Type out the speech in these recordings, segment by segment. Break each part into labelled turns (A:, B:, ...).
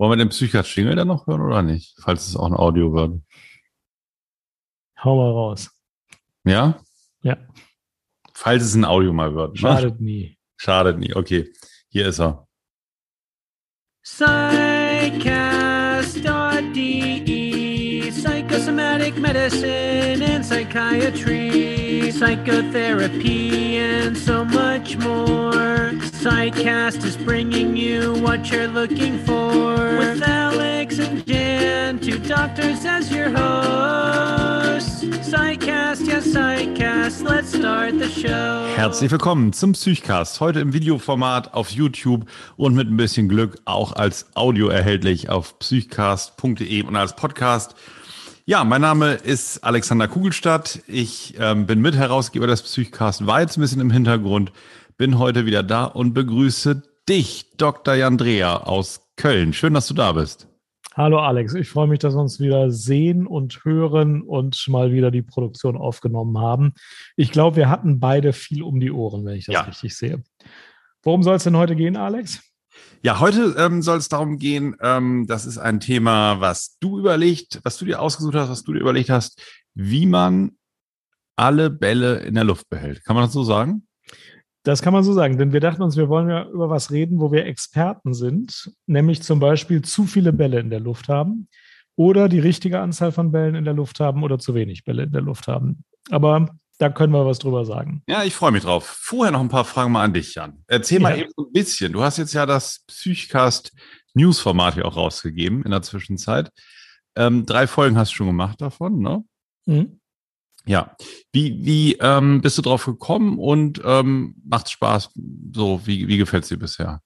A: Wollen wir den Psychiatr-Jingle dann noch hören oder nicht? Falls es auch ein Audio wird.
B: Hau mal raus.
A: Ja?
B: Ja.
A: Falls es ein Audio mal wird. ne?
B: Schadet nie.
A: Schadet nie. Okay, hier ist er.
C: Psychcast.de Psychosomatic medicine and psychiatry, psychotherapy, and so much more. Psychcast is bringing you what you're looking for. With Alex and Jan, two doctors as your hosts. Psychcast, yes, Psychcast, let's start the show.
A: Herzlich willkommen zum Psychcast. Heute im Videoformat auf YouTube und mit ein bisschen Glück auch als Audio erhältlich auf psychcast.de und als Podcast. Ja, mein Name ist Alexander Kugelstadt. Ich ähm, bin Mitherausgeber des Psychcast, war jetzt ein bisschen im Hintergrund, bin heute wieder da und begrüße dich, Dr. Jandrea aus Köln. Schön, dass du da bist.
B: Hallo Alex, ich freue mich, dass wir uns wieder sehen und hören und mal wieder die Produktion aufgenommen haben. Ich glaube, wir hatten beide viel um die Ohren, wenn ich das
A: Ja.
B: richtig sehe. Worum soll es denn heute gehen, Alex?
A: Ja, heute ähm, soll es darum gehen, ähm, das ist ein Thema, was du überlegt, was du dir ausgesucht hast, was du dir überlegt hast, wie man alle Bälle in der Luft behält. Kann man das so sagen?
B: Das kann man so sagen, denn wir dachten uns, wir wollen ja über was reden, wo wir Experten sind, nämlich zum Beispiel zu viele Bälle in der Luft haben oder die richtige Anzahl von Bällen in der Luft haben oder zu wenig Bälle in der Luft haben. Aber da können wir was drüber sagen.
A: Ja, ich freue mich drauf. Vorher noch ein paar Fragen mal an dich, Jan. Erzähl mal
B: Ja.
A: eben so ein bisschen. Du hast jetzt ja das Psychcast News-Format hier auch rausgegeben in der Zwischenzeit. Ähm, drei Folgen hast du schon gemacht davon, ne?
B: Mhm.
A: Ja. Wie, wie ähm, bist du drauf gekommen und ähm, macht's Spaß? So, wie, wie gefällt's dir bisher?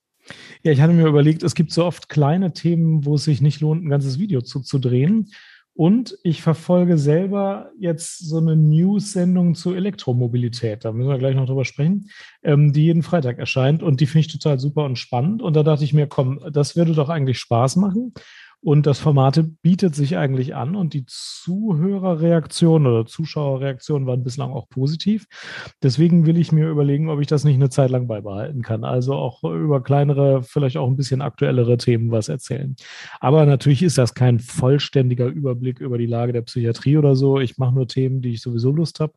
B: Ja, ich hatte mir überlegt, es gibt so oft kleine Themen, wo es sich nicht lohnt, ein ganzes Video zuzudrehen. Und ich verfolge selber jetzt so eine News-Sendung zur Elektromobilität. Da müssen wir gleich noch drüber sprechen, ähm, die jeden Freitag erscheint. Und die finde ich total super und spannend. Und da dachte ich mir, komm, das würde doch eigentlich Spaß machen. Und das Format bietet sich eigentlich an und die Zuhörerreaktion oder Zuschauerreaktion waren bislang auch positiv. Deswegen will ich mir überlegen, ob ich das nicht eine Zeit lang beibehalten kann. Also auch über kleinere, vielleicht auch ein bisschen aktuellere Themen was erzählen. Aber natürlich ist das kein vollständiger Überblick über die Lage der Psychiatrie oder so. Ich mache nur Themen, die ich sowieso Lust habe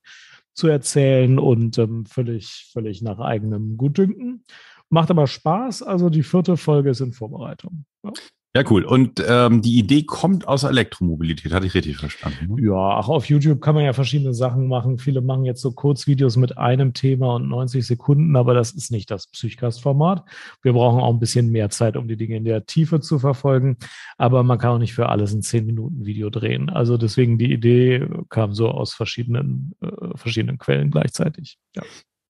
B: zu erzählen und ähm, völlig, völlig nach eigenem Gutdünken. Macht aber Spaß. Also die vierte Folge ist in Vorbereitung. Ja.
A: Ja, cool. Und ähm, die Idee kommt aus Elektromobilität, hatte ich richtig verstanden. Ne?
B: Ja, auch auf YouTube kann man ja verschiedene Sachen machen. Viele machen jetzt so Kurzvideos mit einem Thema und 90 Sekunden, aber das ist nicht das Psychcast-Format. Wir brauchen auch ein bisschen mehr Zeit, um die Dinge in der Tiefe zu verfolgen. Aber man kann auch nicht für alles ein 10-Minuten-Video drehen. Also deswegen die Idee kam so aus verschiedenen, äh, verschiedenen Quellen gleichzeitig. Ja.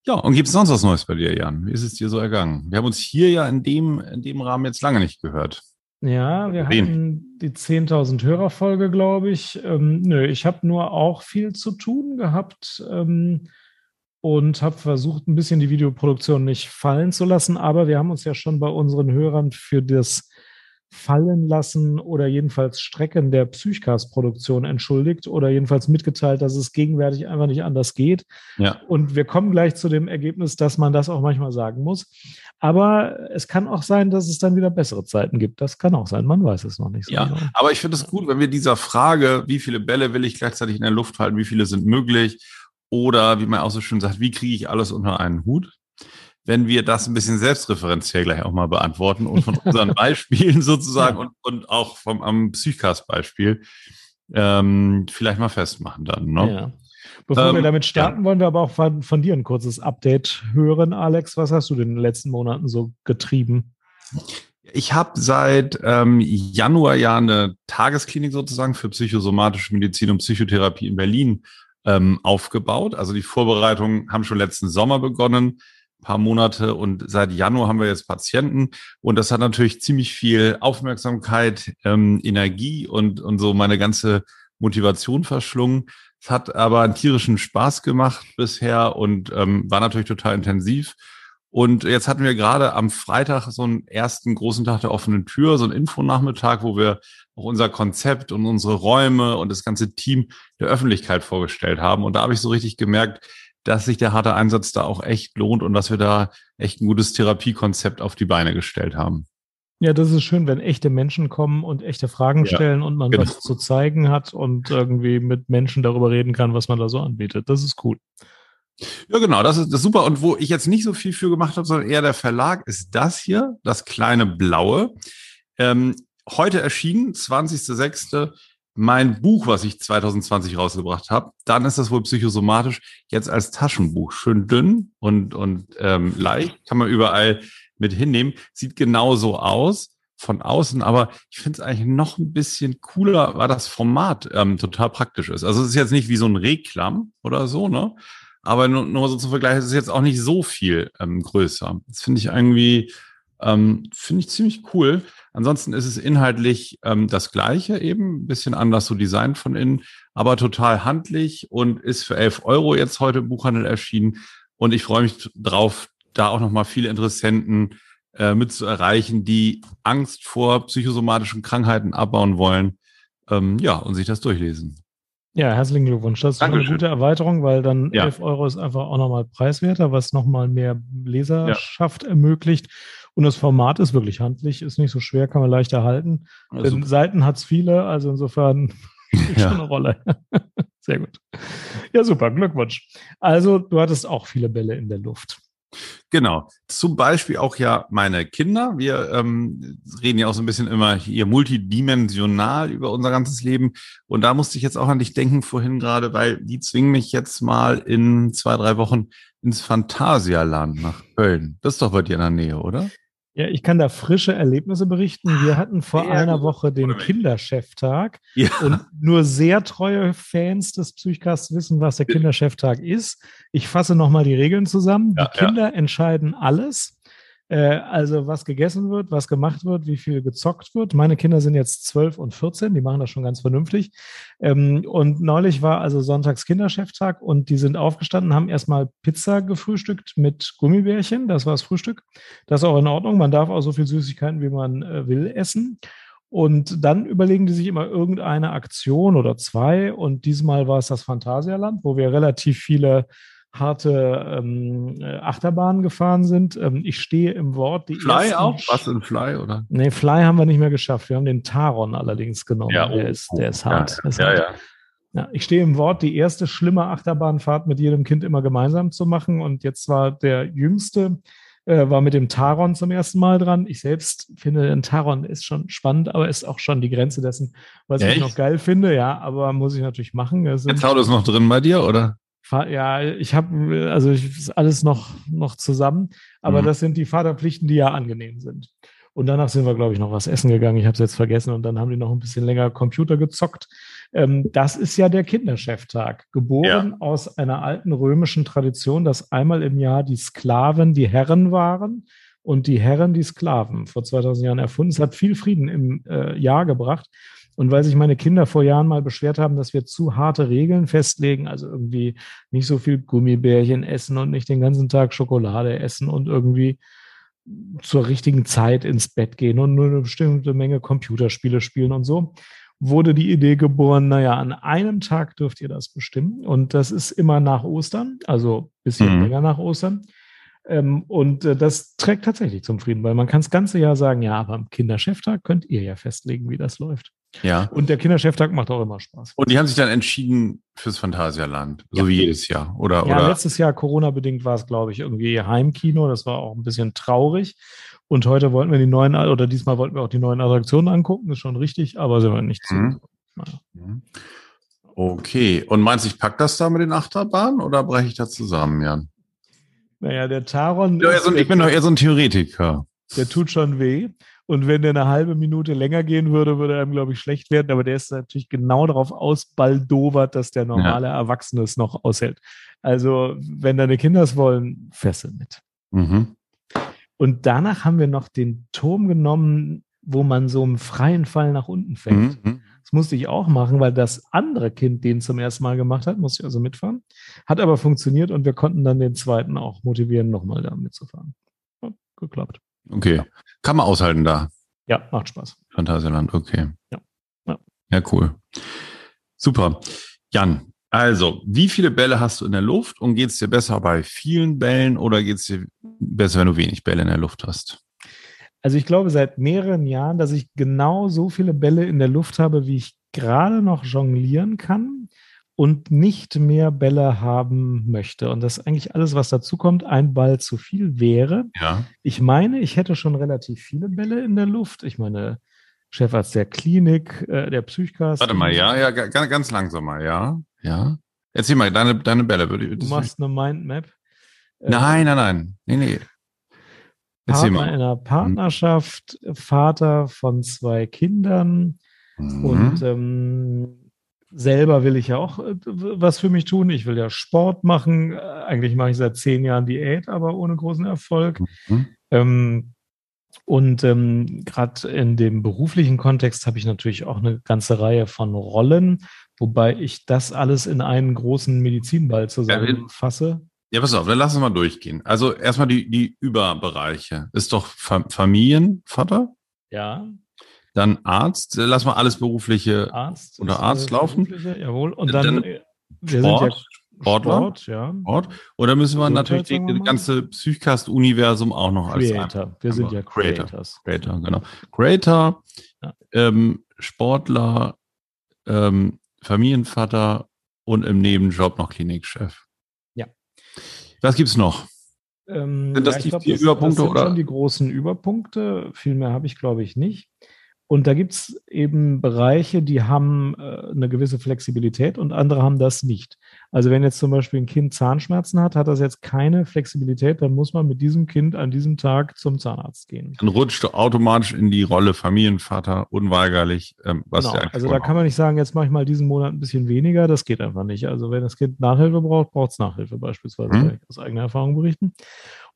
A: Ja, und gibt es sonst was Neues bei dir, Jan? Wie ist es dir so ergangen? Wir haben uns hier ja in dem, in dem Rahmen jetzt lange nicht gehört.
B: Ja, wir
A: Wen?
B: hatten die 10.000 Hörerfolge, glaube ich. Ähm, nö, ich habe nur auch viel zu tun gehabt ähm, und habe versucht, ein bisschen die Videoproduktion nicht fallen zu lassen. Aber wir haben uns ja schon bei unseren Hörern für das Fallen lassen oder jedenfalls Strecken der Psychcast-Produktion entschuldigt oder jedenfalls mitgeteilt, dass es gegenwärtig einfach nicht anders geht.
A: Ja.
B: Und wir kommen gleich zu dem Ergebnis, dass man das auch manchmal sagen muss. Aber es kann auch sein, dass es dann wieder bessere Zeiten gibt. Das kann auch sein. Man weiß es noch nicht so
A: Ja,
B: genau.
A: aber ich finde es gut, wenn wir dieser Frage, wie viele Bälle will ich gleichzeitig in der Luft halten, wie viele sind möglich, oder wie man auch so schön sagt, wie kriege ich alles unter einen Hut? Wenn wir das ein bisschen selbstreferenziell gleich auch mal beantworten und von unseren Beispielen sozusagen
B: Ja.
A: und, und auch vom am Psychcast-Beispiel ähm, vielleicht mal festmachen dann. Ne?
B: Ja. Bevor wir
A: Ähm,
B: damit starten, wollen wir aber auch von, von dir ein kurzes Update hören, Alex. Was hast du denn in den letzten Monaten so getrieben?
A: Ich habe seit ähm, Januar ja eine Tagesklinik sozusagen für psychosomatische Medizin und Psychotherapie in Berlin ähm, aufgebaut. Also die Vorbereitungen haben schon letzten Sommer begonnen, paar Monate und seit Januar haben wir jetzt Patienten und das hat natürlich ziemlich viel Aufmerksamkeit, ähm, Energie und, und so meine ganze Motivation verschlungen. Es hat aber einen tierischen Spaß gemacht bisher und ähm, war natürlich total intensiv. Und jetzt hatten wir gerade am Freitag so einen ersten großen Tag der offenen Tür, so einen Infonachmittag, wo wir auch unser Konzept und unsere Räume und das ganze Team der Öffentlichkeit vorgestellt haben. Und da habe ich so richtig gemerkt, dass sich der harte Einsatz da auch echt lohnt und dass wir da echt ein gutes Therapiekonzept auf die Beine gestellt haben.
B: Ja, das ist schön, wenn echte Menschen kommen und echte Fragen
A: Ja,
B: stellen und man
A: genau.
B: was zu zeigen hat und irgendwie mit Menschen darüber reden kann, was man da so anbietet. Das ist cool.
A: Ja, genau, das ist, das ist super. Und wo ich jetzt nicht so viel für gemacht habe, sondern eher der Verlag, ist das hier, das kleine Blaue. Ähm, heute erschienen, 20.06., mein Buch, was ich 2020 rausgebracht habe. Dann ist das wohl psychosomatisch, jetzt als Taschenbuch. Schön dünn und, und ähm, leicht, kann man überall mit hinnehmen. Sieht genauso aus von außen, aber ich finde es eigentlich noch ein bisschen cooler, weil das Format ähm, total praktisch ist. Also es ist jetzt nicht wie so ein Reklam oder so, ne? Aber nur, nur so zum Vergleich, es ist jetzt auch nicht so viel ähm, größer. Das finde ich irgendwie, ähm, finde ich ziemlich cool. Ansonsten ist es inhaltlich ähm, das Gleiche eben, ein bisschen anders so designt von innen, aber total handlich und ist für 11 Euro jetzt heute im Buchhandel erschienen. Und ich freue mich drauf, da auch nochmal viele Interessenten äh, mit zu erreichen, die Angst vor psychosomatischen Krankheiten abbauen wollen. Ähm, ja, und sich das durchlesen.
B: Ja, herzlichen Glückwunsch. Das ist eine gute Erweiterung, weil dann
A: Ja.
B: 11 Euro ist einfach auch nochmal preiswerter, was nochmal mehr Leserschaft ermöglicht. Und das Format ist wirklich handlich, ist nicht so schwer, kann man leicht erhalten.
A: Also,
B: Denn Seiten hat es viele, also insofern spielt
A: Ja.
B: schon eine Rolle. Sehr gut. Ja, super, Glückwunsch. Also, du hattest auch viele Bälle in der Luft.
A: Genau. Zum Beispiel auch ja meine Kinder. Wir ähm, reden ja auch so ein bisschen immer hier multidimensional über unser ganzes Leben. Und da musste ich jetzt auch an dich denken vorhin gerade, weil die zwingen mich jetzt mal in zwei, drei Wochen ins Phantasialand nach Köln. Das ist doch bei dir in der Nähe, oder?
B: Ja, ich kann da frische Erlebnisse berichten. Wir hatten vor
A: sehr
B: einer. Woche den. Kindercheftag.
A: Ja.
B: Und nur sehr treue Fans des Psychcasts wissen, was der Kindercheftag ist. Ich fasse nochmal die Regeln zusammen.
A: Ja,
B: die Kinder entscheiden alles. Äh, also was gegessen wird, was gemacht wird, wie viel gezockt wird. Meine Kinder sind jetzt 12 und 14, die machen das schon ganz vernünftig. Ähm, und neulich war also Sonntags Kindercheftag und die sind aufgestanden, haben erstmal Pizza gefrühstückt mit Gummibärchen. Das war das Frühstück. Das ist auch in Ordnung. Man darf auch so viel Süßigkeiten, wie man äh, will, essen. Und dann überlegen die sich immer irgendeine Aktion oder zwei. Und diesmal war es das Phantasialand, wo wir relativ viele harte ähm, äh, Achterbahnen gefahren sind. Ähm, ich stehe im Wort. Die
A: Fly auch? Was in Fly, oder?
B: Nee, Fly haben wir nicht mehr geschafft. Wir haben den Taron allerdings genommen.
A: Ja,
B: der,
A: oh,
B: ist, der ist hart. Der ist
A: Ja,
B: hart.
A: ja.
B: Ja, ich stehe im Wort, die erste schlimme Achterbahnfahrt mit jedem Kind immer gemeinsam zu machen. Und jetzt war der Jüngste, äh, war mit dem Taron zum ersten Mal dran. Ich selbst finde, ein Taron ist schon spannend, aber ist auch schon die Grenze dessen, was ich
A: Echt?
B: noch geil finde. Ja, aber muss ich natürlich machen.
A: Jetzt haut es noch drin bei dir, oder?
B: Ja, ich habe, also ich, ist alles noch, noch zusammen, aber
A: Mhm.
B: das sind die Vaterpflichten, die ja angenehm sind. Und danach sind wir, glaube ich, noch was essen gegangen. Ich habe es jetzt vergessen und dann haben die noch ein bisschen länger Computer gezockt. Ähm, das ist ja der Kindercheftag, geboren aus einer alten römischen Tradition, dass einmal im Jahr die Sklaven die Herren waren und die Herren die Sklaven vor 2000 Jahren erfunden. Es hat viel Frieden im äh, Jahr gebracht. Und weil sich meine Kinder vor Jahren mal beschwert haben, dass wir zu harte Regeln festlegen, also irgendwie nicht so viel Gummibärchen essen und nicht den ganzen Tag Schokolade essen und irgendwie zur richtigen Zeit ins Bett gehen und nur eine bestimmte Menge Computerspiele spielen und so, wurde die Idee geboren, naja, an einem Tag dürft ihr das bestimmen. Und das ist immer nach Ostern, also ein bisschen
A: Mhm.
B: länger nach Ostern. Ähm, und äh, das trägt tatsächlich zum Frieden, weil man kann das ganze Jahr sagen, ja, aber am Kindercheftag könnt ihr ja festlegen, wie das läuft.
A: Ja.
B: Und der Kindercheftag macht auch immer Spaß.
A: Und die haben sich dann entschieden fürs Phantasialand, so
B: Ja.
A: wie jedes Jahr, oder?
B: Ja,
A: oder?
B: letztes Jahr Corona-bedingt war es, glaube ich, irgendwie Heimkino. Das war auch ein bisschen traurig. Und heute wollten wir die neuen, oder diesmal wollten wir auch die neuen Attraktionen angucken, ist schon richtig, aber sind wir nicht zu.
A: Mhm.
B: Naja.
A: Mhm. Okay. Und meinst du, ich pack das da mit den Achterbahnen oder breche ich das zusammen, Jan?
B: naja, der Taron,
A: so, ich bin doch eher so ein Theoretiker.
B: der tut schon weh. Und wenn der eine halbe Minute länger gehen würde, würde einem, glaube ich, schlecht werden. Aber der ist natürlich genau darauf ausbaldowert, dass der normale Erwachsene es noch aushält. Also, wenn deine Kinder es wollen, Fessel mit.
A: Mhm.
B: Und danach haben wir noch den Turm genommen, wo man so im freien Fall nach unten fällt.
A: Mhm.
B: Das musste ich auch machen, weil das andere Kind den zum ersten Mal gemacht hat, musste ich also mitfahren. Hat aber funktioniert und wir konnten dann den zweiten auch motivieren, nochmal da mitzufahren. Hat geklappt.
A: Okay. Kann man aushalten da.
B: Ja, macht Spaß.
A: Phantasialand, okay.
B: Ja. Ja.
A: Ja, cool. Super. Jan, also, wie viele Bälle hast du in der Luft und geht es dir besser bei vielen Bällen oder geht es dir besser, wenn du wenig Bälle in der Luft hast?
B: Also ich glaube seit mehreren Jahren, dass ich genau so viele Bälle in der Luft habe, wie ich gerade noch jonglieren kann und nicht mehr Bälle haben möchte. Und das eigentlich alles, was dazu kommt, ein Ball zu viel wäre.
A: Ja.
B: Ich meine, ich hätte schon relativ viele Bälle in der Luft. Ich meine, Chefarzt der Klinik, äh, der Psychcast.
A: Warte mal, ja, ja, ga- ganz, ganz langsam mal, ja, ja. Erzähl mal, deine, deine Bälle würde ich.
B: Du machst eine Mindmap. Äh,
A: Nein, nein, nein. Nee, nee. Erzähl
B: Partner in
A: mal.
B: einer Partnerschaft, Vater von zwei Kindern
A: Mhm.
B: und ähm, selber will ich ja auch äh, was für mich tun. Ich will ja Sport machen. Äh, Eigentlich mache ich seit zehn Jahren Diät, aber ohne großen Erfolg.
A: Mhm.
B: Ähm, und ähm, gerade in dem beruflichen Kontext habe ich natürlich auch eine ganze Reihe von Rollen, wobei ich das alles in einen großen Medizinball zusammenfasse.
A: Ja, pass auf, dann lass uns mal durchgehen. Also erstmal die, die Überbereiche. Ist doch Fa Familienvater,
B: Ja,
A: dann Arzt. Lass mal alles berufliche
B: Arzt.
A: Oder Arzt laufen?
B: Jawohl. Und
A: Dann
B: dann, äh, wir
A: Sport,
B: sind ja
A: Sportler,
B: Sport, ja.
A: Sport. Oder müssen wir natürlich die, die
B: mal.
A: ganze Psychcast-Universum auch noch als
B: Creator. Wir sind ja
A: Creator.
B: Creators.
A: Creator, genau. Creator,
B: Ja.
A: ähm, Sportler, ähm, Familienvater und im Nebenjob noch Klinikchef.
B: Ja.
A: Was gibt's noch?
B: Ähm,
A: Sind das
B: ich
A: die
B: glaub,
A: vier
B: das,
A: Überpunkte,
B: das sind
A: oder?
B: schon die großen Überpunkte. Viel mehr habe ich, glaube ich, nicht. Und da gibt es eben Bereiche, die haben äh, eine gewisse Flexibilität und andere haben das nicht. Also wenn jetzt zum Beispiel ein Kind Zahnschmerzen hat, hat das jetzt keine Flexibilität, dann muss man mit diesem Kind an diesem Tag zum Zahnarzt gehen.
A: Dann rutscht du automatisch in die Rolle Familienvater, unweigerlich, ähm, was
B: Genau.
A: eigentlich
B: Also da kann man nicht sagen, jetzt mache ich mal diesen Monat ein bisschen weniger. Das geht einfach nicht. Also wenn das Kind Nachhilfe braucht, braucht es Nachhilfe beispielsweise.
A: Mhm.
B: Kann ich aus eigener Erfahrung berichten.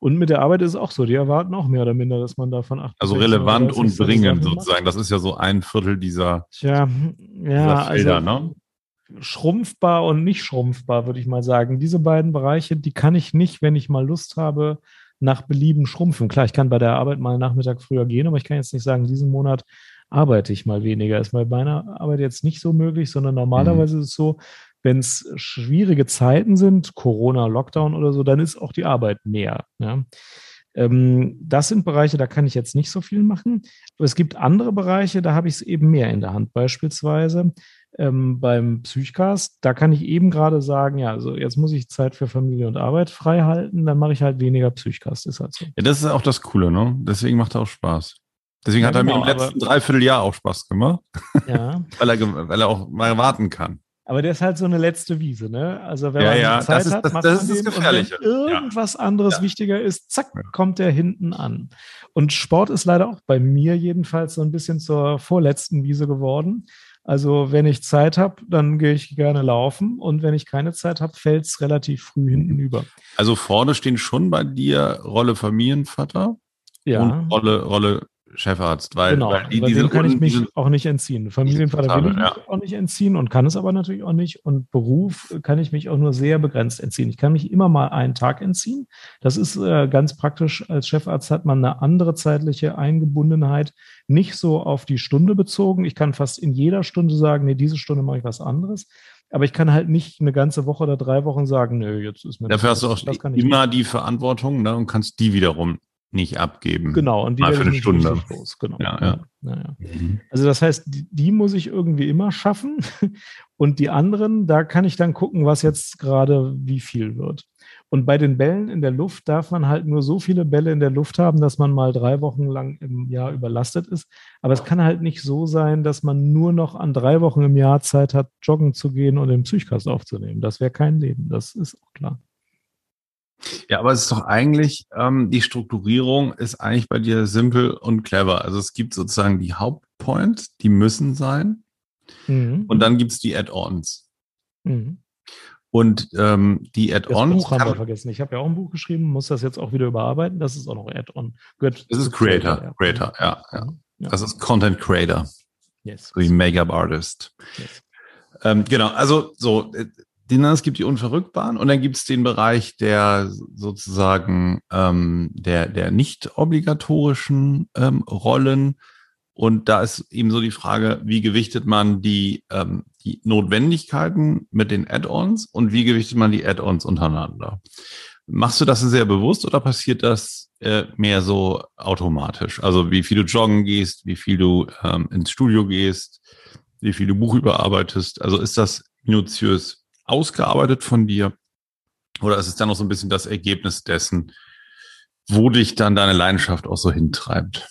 B: Und mit der Arbeit ist es auch so. Die erwarten auch mehr oder minder, dass man davon acht.
A: Also
B: bis 16
A: relevant und
B: 30
A: dringend sozusagen. Das ist ja so ein Viertel dieser,
B: Tja,
A: dieser
B: ja,
A: Felder,
B: also
A: ne?
B: schrumpfbar und nicht schrumpfbar, würde ich mal sagen. Diese beiden Bereiche, die kann ich nicht, wenn ich mal Lust habe, nach Belieben schrumpfen. Klar, ich kann bei der Arbeit mal Nachmittag früher gehen, aber ich kann jetzt nicht sagen, diesen Monat arbeite ich mal weniger. Ist bei meiner Arbeit jetzt nicht so möglich, sondern normalerweise ist es so, wenn es schwierige Zeiten sind, Corona, Lockdown oder so, dann ist auch die Arbeit mehr. Ja. Ähm, das sind Bereiche, da kann ich jetzt nicht so viel machen. Aber es gibt andere Bereiche, da habe ich es eben mehr in der Hand. Beispielsweise ähm, beim Psychcast, da kann ich eben gerade sagen, ja, also jetzt muss ich Zeit für Familie und Arbeit frei halten, dann mache ich halt weniger Psychcast, ist halt so.
A: Ja, das ist auch das Coole, ne? Deswegen macht er auch Spaß. Deswegen
B: Ja,
A: hat er mir
B: genau,
A: im letzten Dreivierteljahr auch Spaß gemacht,
B: Ja,
A: weil er, weil er auch mal warten kann.
B: Aber der ist halt so eine letzte Wiese, ne? Also wenn
A: Ja,
B: man
A: ja,
B: Zeit
A: das ist-
B: hat,
A: das-
B: macht
A: das
B: man
A: ist das
B: den. Und
A: Gefährliche.
B: Wenn irgendwas anderes
A: Ja.
B: wichtiger ist, zack, kommt der hinten an. Und Sport ist leider auch bei mir jedenfalls so ein bisschen zur vorletzten Wiese geworden. Also wenn ich Zeit habe, dann gehe ich gerne laufen und wenn ich keine Zeit habe, fällt es relativ früh hinten über.
A: Also vorne stehen schon bei dir Rolle Familienvater
B: Ja.
A: und Rolle, Rolle Chefarzt, weil,
B: genau,
A: weil die,
B: dem kann ich mich auch nicht entziehen. Familienvater will ich mich auch nicht entziehen und kann es aber natürlich auch nicht. Und Beruf kann ich mich auch nur sehr begrenzt entziehen. Ich kann mich immer mal einen Tag entziehen. Das ist äh, ganz praktisch. Als Chefarzt hat man eine andere zeitliche Eingebundenheit, nicht so auf die Stunde bezogen. Ich kann fast in jeder Stunde sagen, nee, diese Stunde mache ich was anderes. Aber ich kann halt nicht eine ganze Woche oder drei Wochen sagen, nö, jetzt ist mir
A: dafür hast du
B: das,
A: auch
B: das
A: immer die Verantwortung ne, und kannst die wiederum nicht abgeben.
B: Genau, und die
A: Mal für eine Stunde.
B: los. Genau.
A: Ja, ja. Mhm.
B: Also das heißt, die, die muss ich irgendwie immer schaffen. Und die anderen, da kann ich dann gucken, was jetzt gerade wie viel wird. Und bei den Bällen in der Luft darf man halt nur so viele Bälle in der Luft haben, dass man mal drei Wochen lang im Jahr überlastet ist. Aber es kann halt nicht so sein, dass man nur noch an drei Wochen im Jahr Zeit hat, joggen zu gehen und den Psychkast aufzunehmen. Das wäre kein Leben. Das ist auch klar.
A: Ja, aber es ist doch eigentlich, ähm, die Strukturierung ist eigentlich bei dir simpel und clever. Also es gibt sozusagen die Hauptpoints, die müssen sein.
B: Mhm.
A: Und dann gibt's die Add-ons.
B: Mhm.
A: Und ähm, die
B: Das
A: Add-ons,
B: Buch haben wir vergessen. Ich habe ja auch ein Buch geschrieben, muss das jetzt auch wieder überarbeiten. Das ist auch noch Add-on.
A: Das ist
B: zu
A: Creator, Creator, ja, ja.
B: Ja.
A: Das ist Content Creator,
B: Yes.
A: so wie Make-up Artist.
B: yes.
A: Ähm, genau, also so, äh, den, es gibt die Unverrückbaren und dann gibt's den Bereich der sozusagen ähm, der, der nicht obligatorischen ähm, Rollen. Und da ist eben so die Frage, wie gewichtet man die, ähm, die Notwendigkeiten mit den Add-ons und wie gewichtet man die Add-ons untereinander. Machst du das sehr bewusst oder passiert das äh, mehr so automatisch? Also wie viel du joggen gehst, wie viel du ähm, ins Studio gehst, wie viel du Buch überarbeitest. Also ist das minutiös ausgearbeitet von dir oder ist es dann noch so ein bisschen das Ergebnis dessen, wo dich dann deine Leidenschaft auch so hintreibt?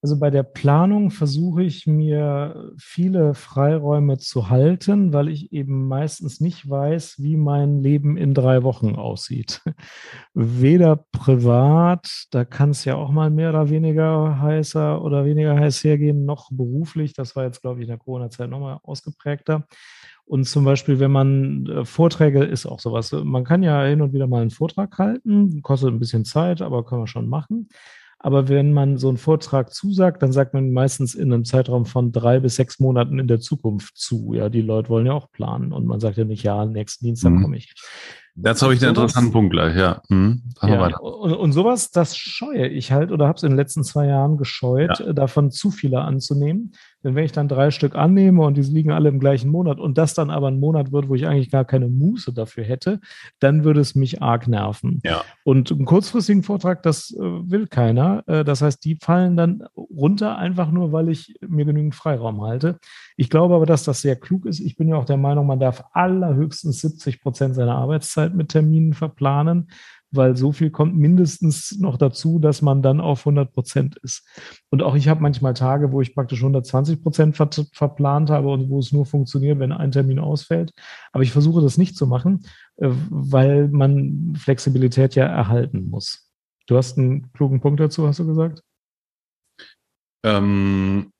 B: Also bei der Planung versuche ich mir viele Freiräume zu halten, weil ich eben meistens nicht weiß, wie mein Leben in drei Wochen aussieht. Weder privat, da kann es ja auch mal mehr oder weniger heißer oder weniger heiß hergehen, noch beruflich. Das war jetzt, glaube ich, in der Corona-Zeit nochmal ausgeprägter. Und zum Beispiel, wenn man äh, Vorträge ist auch sowas. Man kann ja hin und wieder mal einen Vortrag halten, kostet ein bisschen Zeit, aber kann man schon machen. Aber wenn man so einen Vortrag zusagt, dann sagt man meistens in einem Zeitraum von drei bis sechs Monaten in der Zukunft zu. Ja, die Leute wollen ja auch planen und man sagt ja nicht, ja, nächsten Dienstag mhm. komme ich.
A: Dazu habe ich einen interessanten Punkt gleich, ja.
B: Mhm. ja und, und, sowas, das scheue ich halt oder habe es in den letzten zwei Jahren gescheut, ja. davon zu viele anzunehmen. Denn wenn ich dann drei Stück annehme und die liegen alle im gleichen Monat und das dann aber ein Monat wird, wo ich eigentlich gar keine Muße dafür hätte, dann würde es mich arg nerven.
A: Ja.
B: Und einen kurzfristigen Vortrag, das äh, will keiner. Äh, das heißt, die fallen dann runter, einfach nur, weil ich mir genügend Freiraum halte. Ich glaube aber, dass das sehr klug ist. Ich bin ja auch der Meinung, man darf allerhöchstens 70 Prozent seiner Arbeitszeit mit Terminen verplanen weil so viel kommt mindestens noch dazu, dass man dann auf 100 Prozent ist. Und auch ich habe manchmal Tage, wo ich praktisch 120 Prozent ver verplant habe und wo es nur funktioniert, wenn ein Termin ausfällt. Aber ich versuche das nicht zu machen, äh, weil man Flexibilität ja erhalten muss. Du hast einen klugen Punkt dazu, hast du gesagt?
A: Ähm,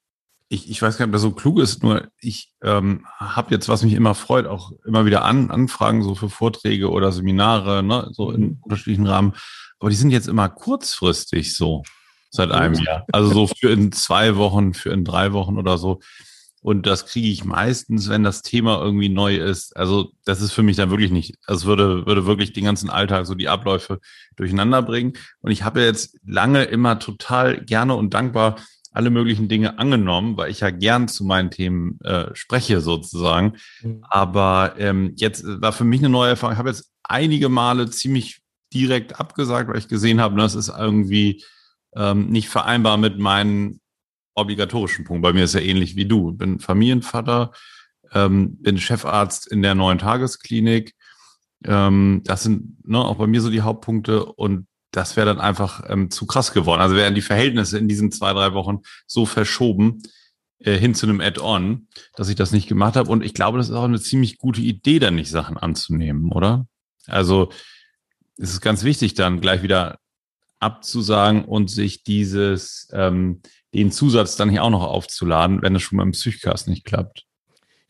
A: ich, ich weiß gar nicht, ob das so klug ist, nur ich ähm, habe jetzt, was mich immer freut, auch immer wieder an, Anfragen so für Vorträge oder Seminare, ne, so in mhm. unterschiedlichen Rahmen. Aber die sind jetzt immer kurzfristig so seit einem Jahr. Also so für in zwei Wochen, für in drei Wochen oder so. Und das kriege ich meistens, wenn das Thema irgendwie neu ist. Also das ist für mich dann wirklich nicht. Es würde, würde wirklich den ganzen Alltag so die Abläufe durcheinander bringen. Und ich habe jetzt lange immer total gerne und dankbar alle möglichen Dinge angenommen, weil ich ja gern zu meinen Themen äh, spreche sozusagen. Mhm. Aber ähm, jetzt war für mich eine neue Erfahrung. Ich habe jetzt einige Male ziemlich direkt abgesagt, weil ich gesehen habe, das ist irgendwie ähm, nicht vereinbar mit meinen obligatorischen Punkten. Bei mir ist ja ähnlich wie du. Ich bin Familienvater, ähm, bin Chefarzt in der neuen Tagesklinik. Ähm, das sind ne, auch bei mir so die Hauptpunkte. Und das wäre dann einfach ähm, zu krass geworden. Also wären die Verhältnisse in diesen zwei, drei Wochen so verschoben äh, hin zu einem Add-on, dass ich das nicht gemacht habe. Und ich glaube, das ist auch eine ziemlich gute Idee, dann nicht Sachen anzunehmen, oder? Also es ist ganz wichtig, dann gleich wieder abzusagen und sich dieses, ähm, den Zusatz dann hier auch noch aufzuladen, wenn es schon beim Psychcast nicht klappt.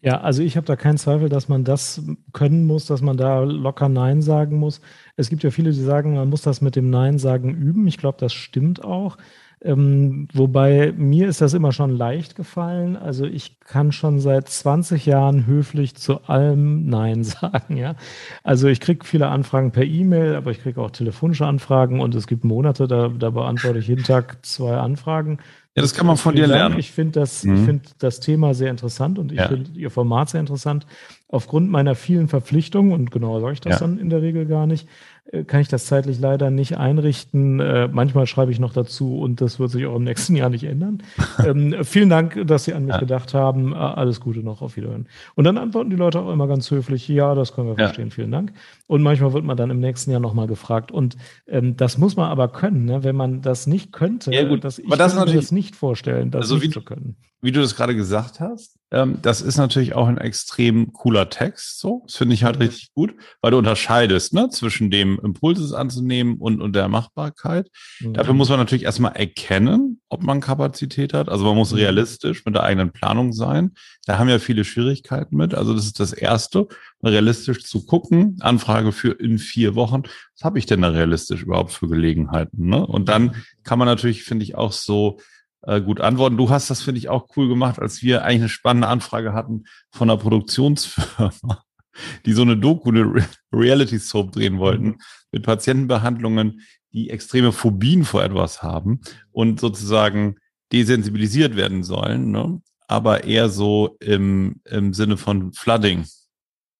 B: Ja, also ich habe da keinen Zweifel, dass man das können muss, dass man da locker Nein sagen muss. Es gibt ja viele, die sagen, man muss das mit dem Nein sagen üben. Ich glaube, das stimmt auch. Ähm, wobei mir ist das immer schon leicht gefallen. Also ich kann schon seit 20 Jahren höflich zu allem Nein sagen. Ja, also ich kriege viele Anfragen per E-Mail, aber ich kriege auch telefonische Anfragen und es gibt Monate, da, da beantworte ich jeden Tag zwei Anfragen.
A: Ja, das kann man von dir lernen.
B: Ich finde das, mhm. ich finde das Thema sehr interessant und ich ja. finde Ihr Format sehr interessant. Aufgrund meiner vielen Verpflichtungen, und genauer sage ich das ja. dann in der Regel gar nicht, äh, kann ich das zeitlich leider nicht einrichten. Äh, manchmal schreibe ich noch dazu und das wird sich auch im nächsten Jahr nicht ändern. ähm, vielen Dank, dass Sie an mich ja. gedacht haben. Äh, alles Gute noch, auf Wiederhören. Und dann antworten die Leute auch immer ganz höflich, ja, das können wir verstehen, vielen Dank. Und manchmal wird man dann im nächsten Jahr nochmal gefragt. Und ähm, das muss man aber können, ne? wenn man das nicht könnte,
A: ja, gut.
B: Das,
A: ich aber das
B: kann mir das nicht vorstellen, das
A: also nicht wie, zu können. Wie du das gerade gesagt hast, ähm, das ist natürlich auch ein extrem cooler Text. So, das finde ich halt mhm. richtig gut, weil du unterscheidest ne, zwischen dem Impulses anzunehmen und, und der Machbarkeit. Mhm. Dafür muss man natürlich erstmal erkennen, ob man Kapazität hat. Also man muss mhm. realistisch mit der eigenen Planung sein. Da haben ja viele Schwierigkeiten mit. Also das ist das Erste, realistisch zu gucken. Anfrage für in vier Wochen. Was habe ich denn da realistisch überhaupt für Gelegenheiten? Ne? Und dann mhm. kann man natürlich, finde ich, auch so äh, gut antworten. Du hast das, finde ich, auch cool gemacht, als wir eigentlich eine spannende Anfrage hatten von einer Produktionsfirma, die so eine Doku, eine Reality Soap drehen wollten, mhm. mit Patientenbehandlungen, die extreme Phobien vor etwas haben und sozusagen desensibilisiert werden sollen, ne? aber eher so im, im Sinne von Flooding.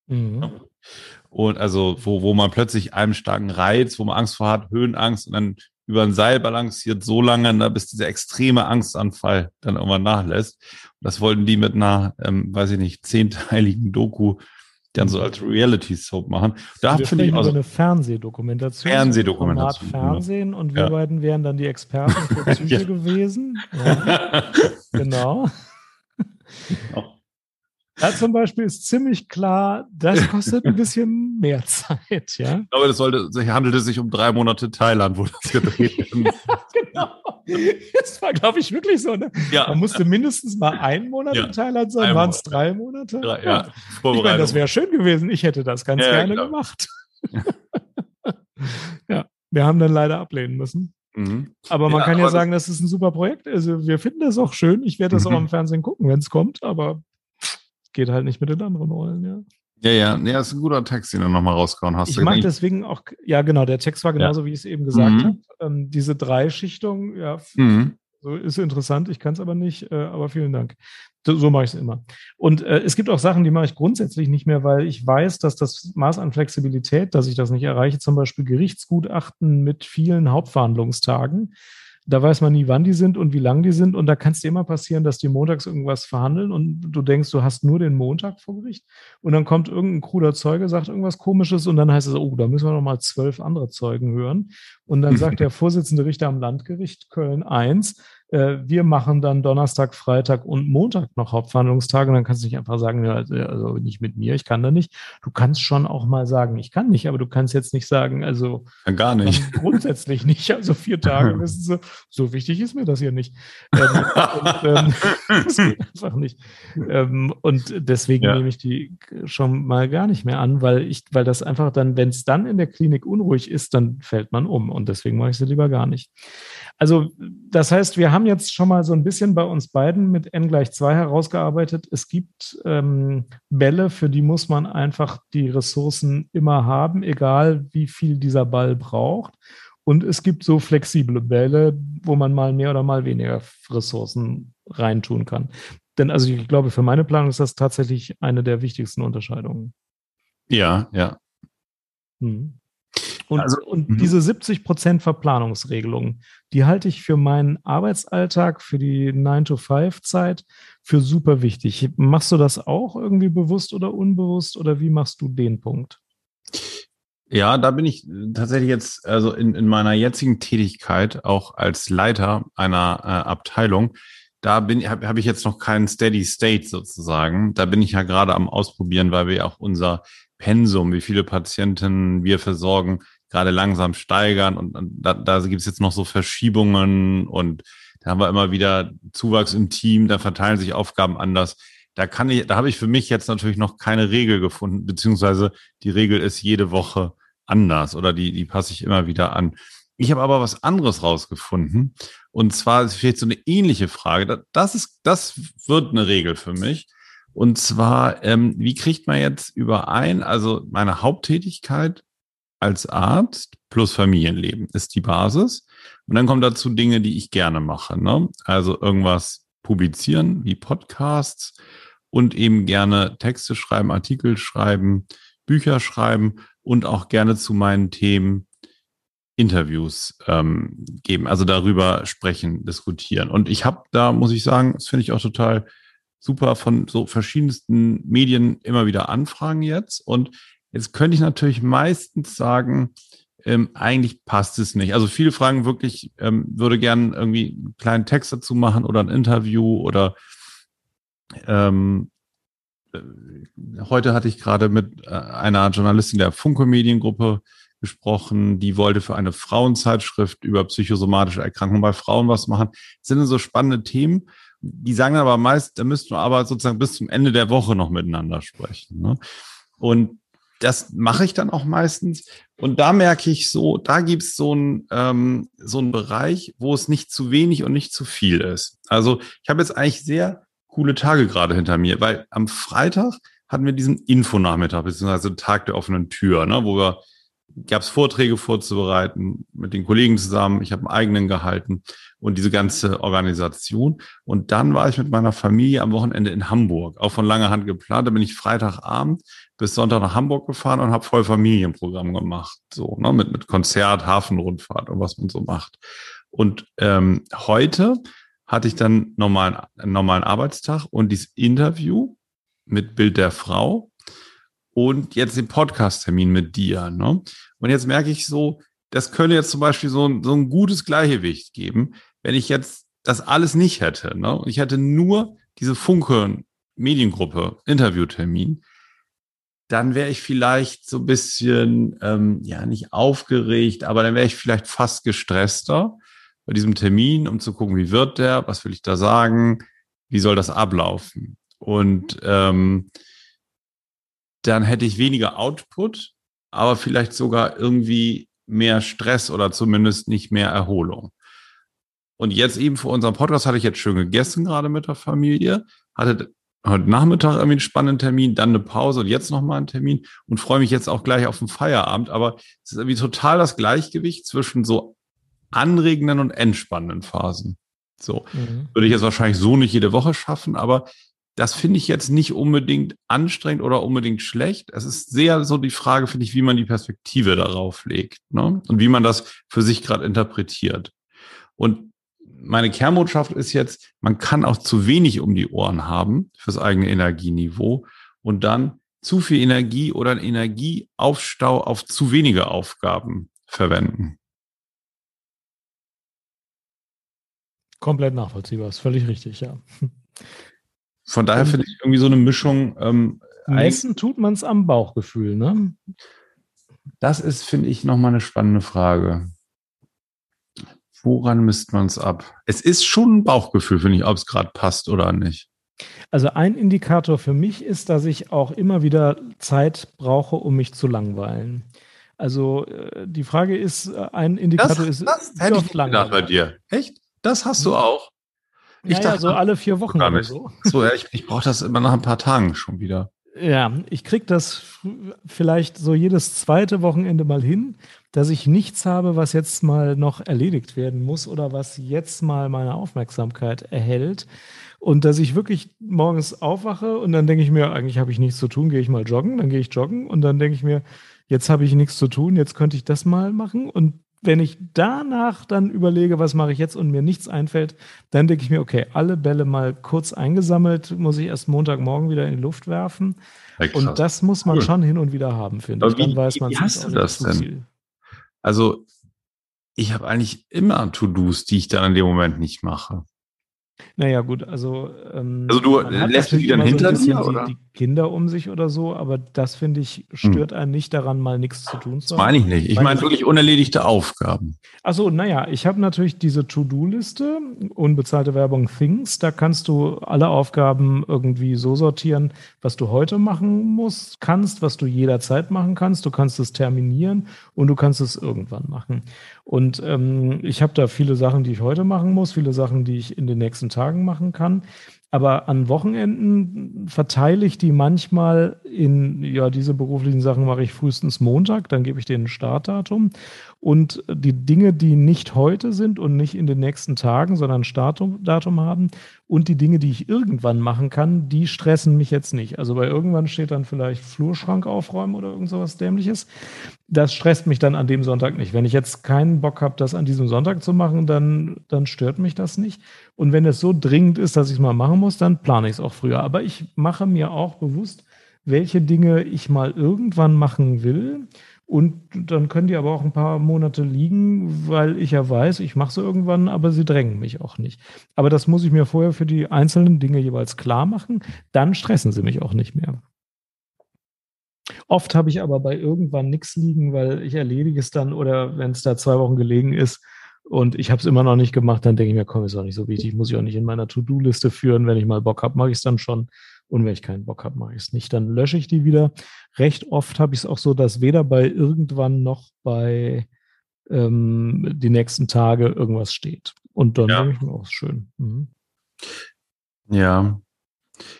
A: Mhm. Und also, wo, wo man plötzlich einem starken Reiz, wo man Angst vor hat, Höhenangst und dann über ein Seil balanciert so lange, ne, bis dieser extreme Angstanfall dann irgendwann nachlässt. Und das wollten die mit einer, ähm, weiß ich nicht, zehnteiligen Doku dann so als Reality Soap machen.
B: Da finde ich auch so eine Fernsehdokumentation.
A: Fernsehdokumentation.
B: Format Fernsehen und wir ja. beiden wären dann die Experten für Psyche ja. gewesen. Ja. genau. genau. Da zum Beispiel ist ziemlich klar, das kostet ein bisschen mehr Zeit, ja.
A: Aber das sollte, handelt es sich um drei Monate Thailand, wo das gedreht wird. ja, genau.
B: Das war, glaube ich, wirklich so. Ne? Ja. Man musste mindestens mal einen Monat ja. in Thailand sein. Waren es drei Monate? Drei, ja. ja. Ich meine, das wäre schön gewesen. Ich hätte das ganz ja, gerne klar. gemacht. ja, wir haben dann leider ablehnen müssen. Mhm. Aber man kann ja sagen, das ist ein super Projekt. Also wir finden das auch schön. Ich werde das mhm. auch im Fernsehen gucken, wenn es kommt, aber geht halt nicht mit den anderen Rollen, ja.
A: Ja, ja, das ist ein guter Text, den du nochmal rausgehauen hast.
B: Ich mag deswegen auch, ja genau, der Text war genauso, ja. wie ich es eben gesagt mhm. habe. Ähm, diese Dreischichtung, ja, mhm. so ist interessant, ich kann es aber nicht, äh, aber vielen Dank. So, so mache ich es immer. Und äh, es gibt auch Sachen, die mache ich grundsätzlich nicht mehr, weil ich weiß, dass das Maß an Flexibilität, dass ich das nicht erreiche, zum Beispiel Gerichtsgutachten mit vielen Hauptverhandlungstagen, da weiß man nie, wann die sind und wie lang die sind. Und da kann es dir immer passieren, dass die montags irgendwas verhandeln und du denkst, du hast nur den Montag vor Gericht. Und dann kommt irgendein kruder Zeuge, sagt irgendwas Komisches und dann heißt es, oh, da müssen wir noch mal zwölf andere Zeugen hören. Und dann sagt der Vorsitzende Richter am Landgericht Köln 1, äh, wir machen dann Donnerstag, Freitag und Montag noch Hauptverhandlungstage. Und dann kannst du nicht einfach sagen, also, also nicht mit mir, ich kann da nicht. Du kannst schon auch mal sagen, ich kann nicht, aber du kannst jetzt nicht sagen, also
A: gar nicht.
B: Grundsätzlich nicht. Also vier Tage, wissen Sie, so wichtig ist mir das hier nicht. Ähm, und, ähm, das geht einfach nicht. Ähm, und deswegen ja. nehme ich die schon mal gar nicht mehr an, weil ich, weil das einfach dann, wenn es dann in der Klinik unruhig ist, dann fällt man um. Und deswegen mache ich sie lieber gar nicht. Also, das heißt, wir haben jetzt schon mal so ein bisschen bei uns beiden mit n gleich 2 herausgearbeitet. Es gibt ähm, Bälle, für die muss man einfach die Ressourcen immer haben, egal wie viel dieser Ball braucht. Und es gibt so flexible Bälle, wo man mal mehr oder mal weniger Ressourcen reintun kann. Denn also ich glaube, für meine Planung ist das tatsächlich eine der wichtigsten Unterscheidungen.
A: Ja, ja.
B: Hm. Und, also, und mhm. diese 70 Prozent Verplanungsregelung, die halte ich für meinen Arbeitsalltag, für die 9-to-5-Zeit für super wichtig. Machst du das auch irgendwie bewusst oder unbewusst oder wie machst du den Punkt?
A: Ja, da bin ich tatsächlich jetzt, also in, in meiner jetzigen Tätigkeit, auch als Leiter einer äh, Abteilung, da bin habe hab ich jetzt noch keinen Steady State sozusagen. Da bin ich ja gerade am Ausprobieren, weil wir auch unser Pensum, wie viele Patienten wir versorgen, gerade langsam steigern und, da, da gibt es jetzt noch so Verschiebungen und da haben wir immer wieder Zuwachs im Team, da verteilen sich Aufgaben anders. Da kann ich, da habe ich für mich jetzt natürlich noch keine Regel gefunden, beziehungsweise die Regel ist jede Woche anders oder die, die passe ich immer wieder an. Ich habe aber was anderes rausgefunden. Und zwar ist vielleicht so eine ähnliche Frage. Das ist, das wird eine Regel für mich. Und zwar, ähm, wie kriegt man jetzt überein, also meine Haupttätigkeit als Arzt plus Familienleben ist die Basis. Und dann kommen dazu Dinge, die ich gerne mache. Ne? Also irgendwas publizieren, wie Podcasts und eben gerne Texte schreiben, Artikel schreiben, Bücher schreiben und auch gerne zu meinen Themen Interviews ähm, geben, also darüber sprechen, diskutieren. Und ich habe da, muss ich sagen, das finde ich auch total super von so verschiedensten Medien immer wieder Anfragen jetzt. Und Jetzt könnte ich natürlich meistens sagen, ähm, eigentlich passt es nicht. Also viele fragen wirklich, ähm, würde gern irgendwie einen kleinen Text dazu machen oder ein Interview oder ähm, äh, heute hatte ich gerade mit äh, einer Journalistin der Funke Mediengruppe gesprochen, die wollte für eine Frauenzeitschrift über psychosomatische Erkrankungen bei Frauen was machen. Das sind so spannende Themen. Die sagen aber meist, da müssten wir aber sozusagen bis zum Ende der Woche noch miteinander sprechen. Ne? Und das mache ich dann auch meistens. Und da merke ich so, da gibt es so ein ähm, so einen Bereich, wo es nicht zu wenig und nicht zu viel ist. Also ich habe jetzt eigentlich sehr coole Tage gerade hinter mir, weil am Freitag hatten wir diesen Infonachmittag, beziehungsweise Tag der offenen Tür, ne, wo wir gab es Vorträge vorzubereiten mit den Kollegen zusammen. Ich habe einen eigenen gehalten. Und diese ganze Organisation. Und dann war ich mit meiner Familie am Wochenende in Hamburg, auch von langer Hand geplant. Da bin ich Freitagabend bis Sonntag nach Hamburg gefahren und habe voll Familienprogramm gemacht, so ne, mit mit Konzert, Hafenrundfahrt und was man so macht. Und ähm, heute hatte ich dann normalen einen normalen Arbeitstag und dieses Interview mit Bild der Frau und jetzt den Podcast-Termin mit dir. Ne? Und jetzt merke ich so, das könnte jetzt zum Beispiel so ein, so ein gutes Gleichgewicht geben, wenn ich jetzt das alles nicht hätte. Ne? Und ich hätte nur diese Funke Mediengruppe Interviewtermin, dann wäre ich vielleicht so ein bisschen, ähm, ja, nicht aufgeregt, aber dann wäre ich vielleicht fast gestresster bei diesem Termin, um zu gucken, wie wird der, was will ich da sagen, wie soll das ablaufen. Und ähm, dann hätte ich weniger Output, aber vielleicht sogar irgendwie mehr Stress oder zumindest nicht mehr Erholung. Und jetzt eben vor unserem Podcast hatte ich jetzt schön gegessen, gerade mit der Familie, hatte heute Nachmittag irgendwie einen spannenden Termin, dann eine Pause und jetzt nochmal einen Termin und freue mich jetzt auch gleich auf den Feierabend. Aber es ist irgendwie total das Gleichgewicht zwischen so anregenden und entspannenden Phasen. So. Mhm. Würde ich jetzt wahrscheinlich so nicht jede Woche schaffen, aber das finde ich jetzt nicht unbedingt anstrengend oder unbedingt schlecht. Es ist sehr so die Frage, finde ich, wie man die Perspektive darauf legt ne? und wie man das für sich gerade interpretiert. Und meine Kernbotschaft ist jetzt, man kann auch zu wenig um die Ohren haben fürs eigene Energieniveau und dann zu viel Energie oder einen Energieaufstau auf zu wenige Aufgaben verwenden.
B: Komplett nachvollziehbar, ist völlig richtig, ja.
A: Von daher finde ich irgendwie so eine Mischung. Ähm,
B: Messen tut man es am Bauchgefühl, ne?
A: Das ist, finde ich, nochmal eine spannende Frage. Woran misst man es ab? Es ist schon ein Bauchgefühl, finde ich, ob es gerade passt oder nicht.
B: Also ein Indikator für mich ist, dass ich auch immer wieder Zeit brauche, um mich zu langweilen. Also äh, die Frage ist, äh, ein Indikator
A: das,
B: ist
A: das hätte ich gedacht bei dir. Echt? Das hast du auch?
B: Ich naja, dachte so alle vier Wochen oder so.
A: So, ja, ich, ich brauche das immer nach ein paar Tagen schon wieder.
B: Ja, ich kriege das vielleicht so jedes zweite Wochenende mal hin, dass ich nichts habe, was jetzt mal noch erledigt werden muss oder was jetzt mal meine Aufmerksamkeit erhält. Und dass ich wirklich morgens aufwache und dann denke ich mir, eigentlich habe ich nichts zu tun, gehe ich mal joggen, dann gehe ich joggen und dann denke ich mir, jetzt habe ich nichts zu tun, jetzt könnte ich das mal machen. Und wenn ich danach dann überlege, was mache ich jetzt und mir nichts einfällt, dann denke ich mir, okay, alle Bälle mal kurz eingesammelt, muss ich erst Montagmorgen wieder in die Luft werfen. Ja, und das muss man cool. schon hin und wieder haben, finde ich.
A: Wie, dann weiß man wie hast du das denn? Viel. Also ich habe eigentlich immer To-Dos, die ich dann in dem Moment nicht mache.
B: Naja, gut, also. Ähm,
A: also, du lässt die dann hinter
B: so dir, oder? Die, Kinder um sich oder so, aber das finde ich, stört hm. einen nicht daran, mal nichts zu tun
A: zu haben. Das meine ich nicht. Ich meine wirklich unerledigte Aufgaben.
B: Achso, naja, ich habe natürlich diese To-Do-Liste, unbezahlte Werbung Things. Da kannst du alle Aufgaben irgendwie so sortieren, was du heute machen musst, kannst, was du jederzeit machen kannst. Du kannst es terminieren und du kannst es irgendwann machen. Und ähm, ich habe da viele Sachen, die ich heute machen muss, viele Sachen, die ich in den nächsten Tagen machen kann. Aber an Wochenenden verteile ich die manchmal in, ja, diese beruflichen Sachen mache ich frühestens Montag, dann gebe ich denen Startdatum. Und die Dinge, die nicht heute sind und nicht in den nächsten Tagen, sondern Startdatum haben und die Dinge, die ich irgendwann machen kann, die stressen mich jetzt nicht. Also bei irgendwann steht dann vielleicht Flurschrank aufräumen oder irgend sowas dämliches. Das stresst mich dann an dem Sonntag nicht. Wenn ich jetzt keinen Bock habe, das an diesem Sonntag zu machen, dann, dann stört mich das nicht. Und wenn es so dringend ist, dass ich es mal machen muss, dann plane ich es auch früher. Aber ich mache mir auch bewusst, welche Dinge ich mal irgendwann machen will und dann können die aber auch ein paar Monate liegen, weil ich ja weiß, ich mache sie irgendwann, aber sie drängen mich auch nicht. Aber das muss ich mir vorher für die einzelnen Dinge jeweils klar machen. Dann stressen sie mich auch nicht mehr. Oft habe ich aber bei irgendwann nichts liegen, weil ich erledige es dann oder wenn es da zwei Wochen gelegen ist und ich habe es immer noch nicht gemacht, dann denke ich mir, komm, ist auch nicht so wichtig, muss ich auch nicht in meiner To-Do-Liste führen. Wenn ich mal Bock habe, mache ich es dann schon. Und wenn ich keinen Bock habe, mache ich es nicht. Dann lösche ich die wieder. Recht oft habe ich es auch so, dass weder bei irgendwann noch bei ähm, die nächsten Tage irgendwas steht. Und dann ja. denke ich mir auch, schön. Mhm.
A: Ja.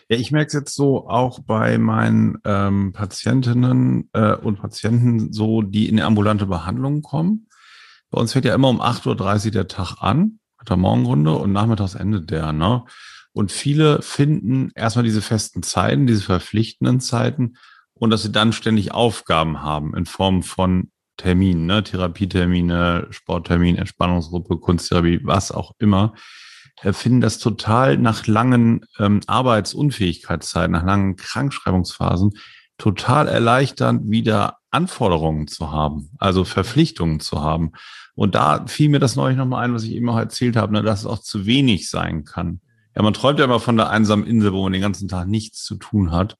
A: Ja, ich merke es jetzt so auch bei meinen ähm, Patientinnen äh, und Patienten so, die in eine ambulante Behandlung kommen. Bei uns fängt ja immer um 8.30 Uhr der Tag an Hat er Morgenrunde und nachmittags endet der, ne? Und viele finden erstmal diese festen Zeiten, diese verpflichtenden Zeiten und dass sie dann ständig Aufgaben haben in Form von Terminen, ne? Therapietermine, Sporttermin, Entspannungsgruppe, Kunsttherapie, was auch immer, äh, finden das total nach langen ähm, Arbeitsunfähigkeitszeiten, nach langen Krankschreibungsphasen total erleichternd, wieder Anforderungen zu haben, also Verpflichtungen zu haben. Und da fiel mir das neulich nochmal ein, was ich eben auch erzählt habe, ne, dass es auch zu wenig sein kann. Ja, man träumt ja immer von der einsamen Insel, wo man den ganzen Tag nichts zu tun hat.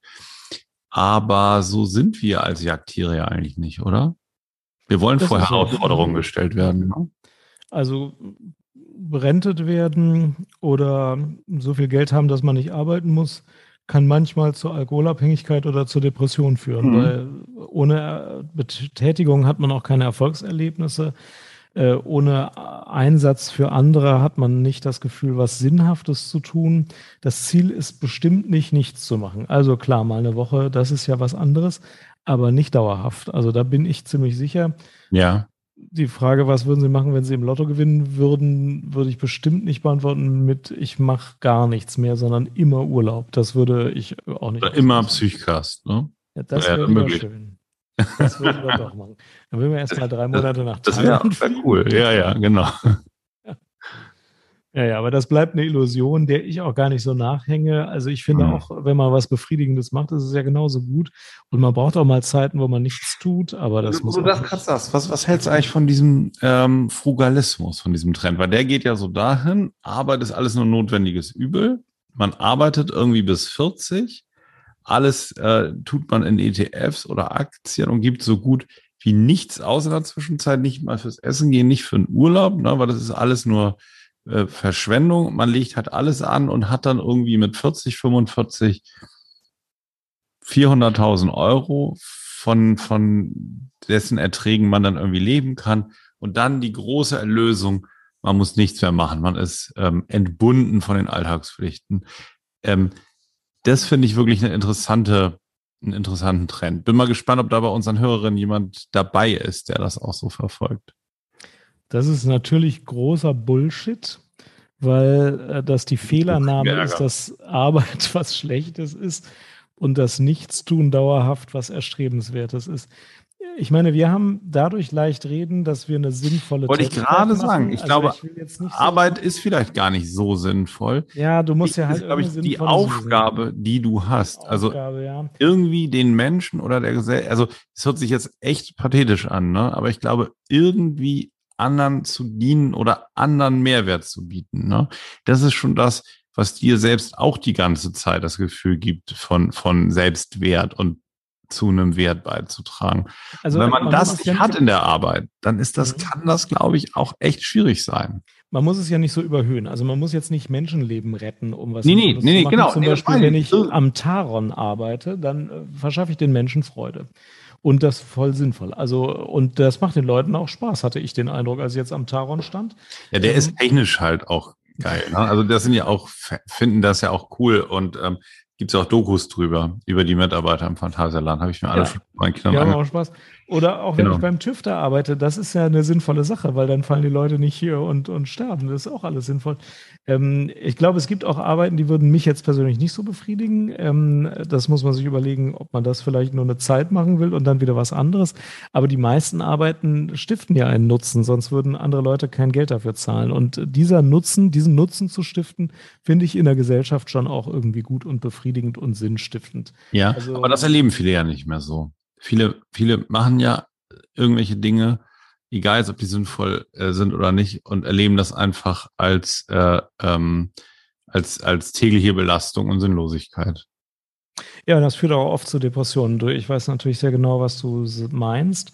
A: Aber so sind wir als Jagdtiere ja eigentlich nicht, oder? Wir wollen
B: Das
A: vor. Herausforderungen gestellt werden. Ne?
B: Also berentet werden oder so viel Geld haben, dass man nicht arbeiten muss, kann manchmal zur Alkoholabhängigkeit oder zur Depression führen,
A: Mhm.
B: weil ohne äh, Betätigung hat man auch keine Erfolgserlebnisse. Äh, ohne Einsatz für andere hat man nicht das Gefühl, was Sinnhaftes zu tun. Das Ziel ist bestimmt nicht, nichts zu machen. Also klar, mal eine Woche, das ist ja was anderes, aber nicht dauerhaft. Also da bin ich ziemlich sicher
A: Ja.
B: die Frage, was würden Sie machen, wenn Sie im Lotto gewinnen würden, würde ich bestimmt nicht beantworten mit, ich mache gar nichts mehr, sondern immer Urlaub. Das würde ich auch nicht.
A: Oder immer. Psychcast. Ne?
B: Ja, das
A: Ja,
B: wäre
A: möglich.
B: schön. Das würden wir doch machen. Dann würden wir erst mal drei Monate nach
A: Das wäre wär
B: fliegen.
A: cool. Ja, ja, genau.
B: Ja, ja, aber das bleibt eine Illusion, der ich auch gar nicht so nachhänge. Also ich finde
A: Mhm.
B: auch, wenn man was Befriedigendes macht, ist es ja genauso gut. Und man braucht auch mal Zeiten, wo man nichts tut, aber das
A: Wo
B: muss
A: du das gerade sagst, was, was hältst du eigentlich von diesem ähm, Frugalismus, von diesem Trend? Weil der geht ja so dahin, Arbeit ist alles nur notwendiges Übel. Man arbeitet irgendwie bis 40. Alles äh, tut man in ETFs oder Aktien und gibt so gut wie nichts aus in der Zwischenzeit, nicht mal fürs Essen gehen, nicht für einen Urlaub, ne, weil das ist alles nur äh, Verschwendung. Man legt halt alles an und hat dann irgendwie mit 40, 45 400.000 Euro, von, von dessen Erträgen man dann irgendwie leben kann. Und dann die große Erlösung, man muss nichts mehr machen. Man ist ähm, entbunden von den Alltagspflichten. Ähm, das finde ich wirklich eine interessante, einen interessanten Trend. Bin mal gespannt, ob da bei unseren Hörerinnen jemand dabei ist, der das auch so verfolgt.
B: Das ist natürlich großer Bullshit, weil äh, das die Fehlernahme ist, dass Arbeit was Schlechtes ist und das Nichtstun dauerhaft was Erstrebenswertes ist. Ich meine, wir haben dadurch leicht reden, dass wir eine sinnvolle
A: Wollte ich gerade sagen. Ich
B: Also
A: glaube,
B: nicht so-
A: Arbeit ist vielleicht gar nicht so sinnvoll.
B: ja, du musst ja halt
A: ist, glaube ich, die Aufgabe, die du hast. Also
B: Aufgabe, ja.
A: irgendwie den Menschen oder der Gesellschaft, also es hört sich jetzt echt pathetisch an, ne? aber ich glaube, irgendwie anderen zu dienen oder anderen Mehrwert zu bieten. Ne? Das ist schon das, was dir selbst auch die ganze Zeit das Gefühl gibt von, von Selbstwert und zu einem Wert beizutragen.
B: Also
A: Wenn man,
B: muss
A: das nicht hat in der Arbeit, dann ist das,
B: Mhm.
A: kann das, glaube ich, auch echt schwierig sein.
B: Man muss es ja nicht so überhöhen. Also man muss jetzt nicht Menschenleben retten, um was
A: Nee, nee, nee,
B: zu
A: nee,
B: machen.
A: genau.
B: Zum
A: Nee,
B: Beispiel, wenn
A: ich.
B: ich am Taron arbeite, dann äh, verschaffe ich den Menschen Freude. Und das voll sinnvoll. Also, und das macht den Leuten auch Spaß, hatte ich den Eindruck, als ich jetzt am Taron stand.
A: Ja, der
B: Ähm,
A: ist technisch halt auch geil. Ne? Also das sind ja auch, finden das ja auch cool und ähm, gibt es auch Dokus drüber, über die Mitarbeiter im Phantasialand. Habe ich mir alle
B: Ja.
A: schon meinen Kindern
B: haben
A: angeguckt.
B: auch Spaß. Oder auch wenn
A: Genau.
B: ich beim TÜV da arbeite, das ist ja eine sinnvolle Sache, weil dann fallen die Leute nicht hier und, und sterben. Das ist auch alles sinnvoll. Ähm, ich glaube, es gibt auch Arbeiten, die würden mich jetzt persönlich nicht so befriedigen. Ähm, das muss man sich überlegen, ob man das vielleicht nur eine Zeit machen will und dann wieder was anderes. Aber die meisten Arbeiten stiften ja einen Nutzen, sonst würden andere Leute kein Geld dafür zahlen. Und dieser Nutzen, diesen Nutzen zu stiften, finde ich in der Gesellschaft schon auch irgendwie gut und befriedigend und sinnstiftend.
A: Ja,
B: Also-
A: aber das erleben viele ja nicht mehr so. Viele, viele machen ja irgendwelche Dinge, egal ob die sinnvoll äh, sind oder nicht, und erleben das einfach als, äh, ähm, als, als tägliche Belastung und Sinnlosigkeit.
B: Ja, das führt auch oft zu Depressionen. Du- Ich weiß natürlich sehr genau, was du meinst.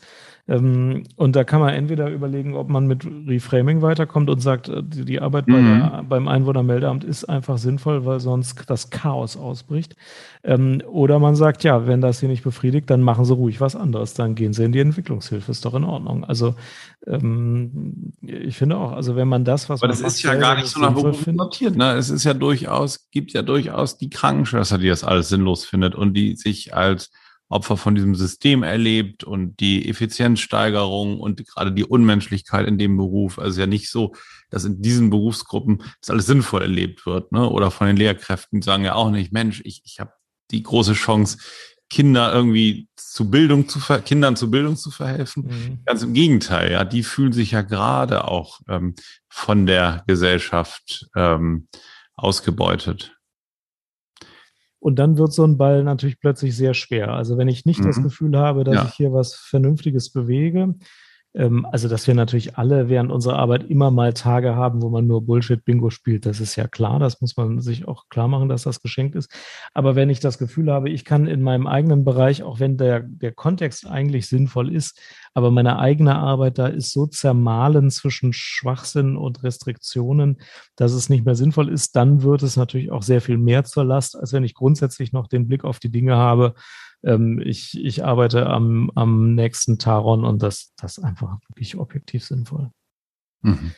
B: Ähm, und da kann man entweder überlegen, ob man mit Reframing weiterkommt und sagt, äh, die, die Arbeit bei
A: Mhm.
B: der, beim Einwohnermeldeamt ist einfach sinnvoll, weil sonst das Chaos ausbricht. Ähm, oder man sagt, ja, wenn das hier nicht befriedigt, dann machen sie ruhig was anderes. Dann gehen sie in die Entwicklungshilfe. Ist doch in Ordnung. Also ähm, ich finde auch, also wenn man das, was
A: Aber
B: man
A: das
B: macht,
A: ist ja gar nicht so nach Beruf notiert. Ne? Es ist ja durchaus, gibt ja durchaus die Krankenschwester, die das alles sinnlos findet und die sich als Opfer von diesem System erlebt und die Effizienzsteigerung und gerade die Unmenschlichkeit in dem Beruf. Also ja nicht so, dass in diesen Berufsgruppen das alles sinnvoll erlebt wird. Ne? Oder von den Lehrkräften sagen ja auch nicht, Mensch, ich, ich habe die große Chance, Kinder irgendwie zu Bildung zu ver Kindern zu Bildung zu verhelfen. Mhm. Ganz im Gegenteil, ja, die fühlen sich ja gerade auch ähm, von der Gesellschaft ähm, ausgebeutet.
B: Und dann wird so ein Ball natürlich plötzlich sehr schwer. Also wenn ich nicht mhm. das Gefühl habe, dass ja. ich hier was Vernünftiges bewege, also, dass wir natürlich alle während unserer Arbeit immer mal Tage haben, wo man nur Bullshit-Bingo spielt, das ist ja klar. Das muss man sich auch klar machen, dass das geschenkt ist. Aber wenn ich das Gefühl habe, ich kann in meinem eigenen Bereich, auch wenn der, der Kontext eigentlich sinnvoll ist, aber meine eigene Arbeit da ist so zermahlen zwischen Schwachsinn und Restriktionen, dass es nicht mehr sinnvoll ist, dann wird es natürlich auch sehr viel mehr zur Last, als wenn ich grundsätzlich noch den Blick auf die Dinge habe ähm, ich, ich arbeite am, am nächsten Taron und das, das ist einfach wirklich objektiv sinnvoll. Mhm.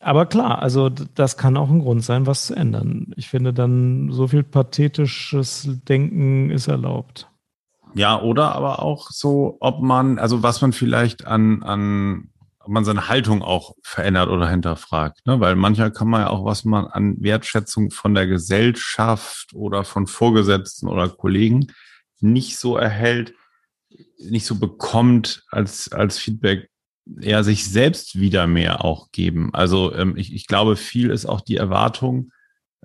B: Aber klar, also das kann auch ein Grund sein, was zu ändern. Ich finde dann, so viel pathetisches Denken ist erlaubt.
A: Ja, oder aber auch so, ob man, also was man vielleicht an, an ob man seine Haltung auch verändert oder hinterfragt. Ne? Weil manchmal kann man ja auch, was man an Wertschätzung von der Gesellschaft oder von Vorgesetzten oder Kollegen nicht so erhält, nicht so bekommt als, als Feedback, eher sich selbst wieder mehr auch geben. Also ähm, ich, ich glaube, viel ist auch die Erwartung,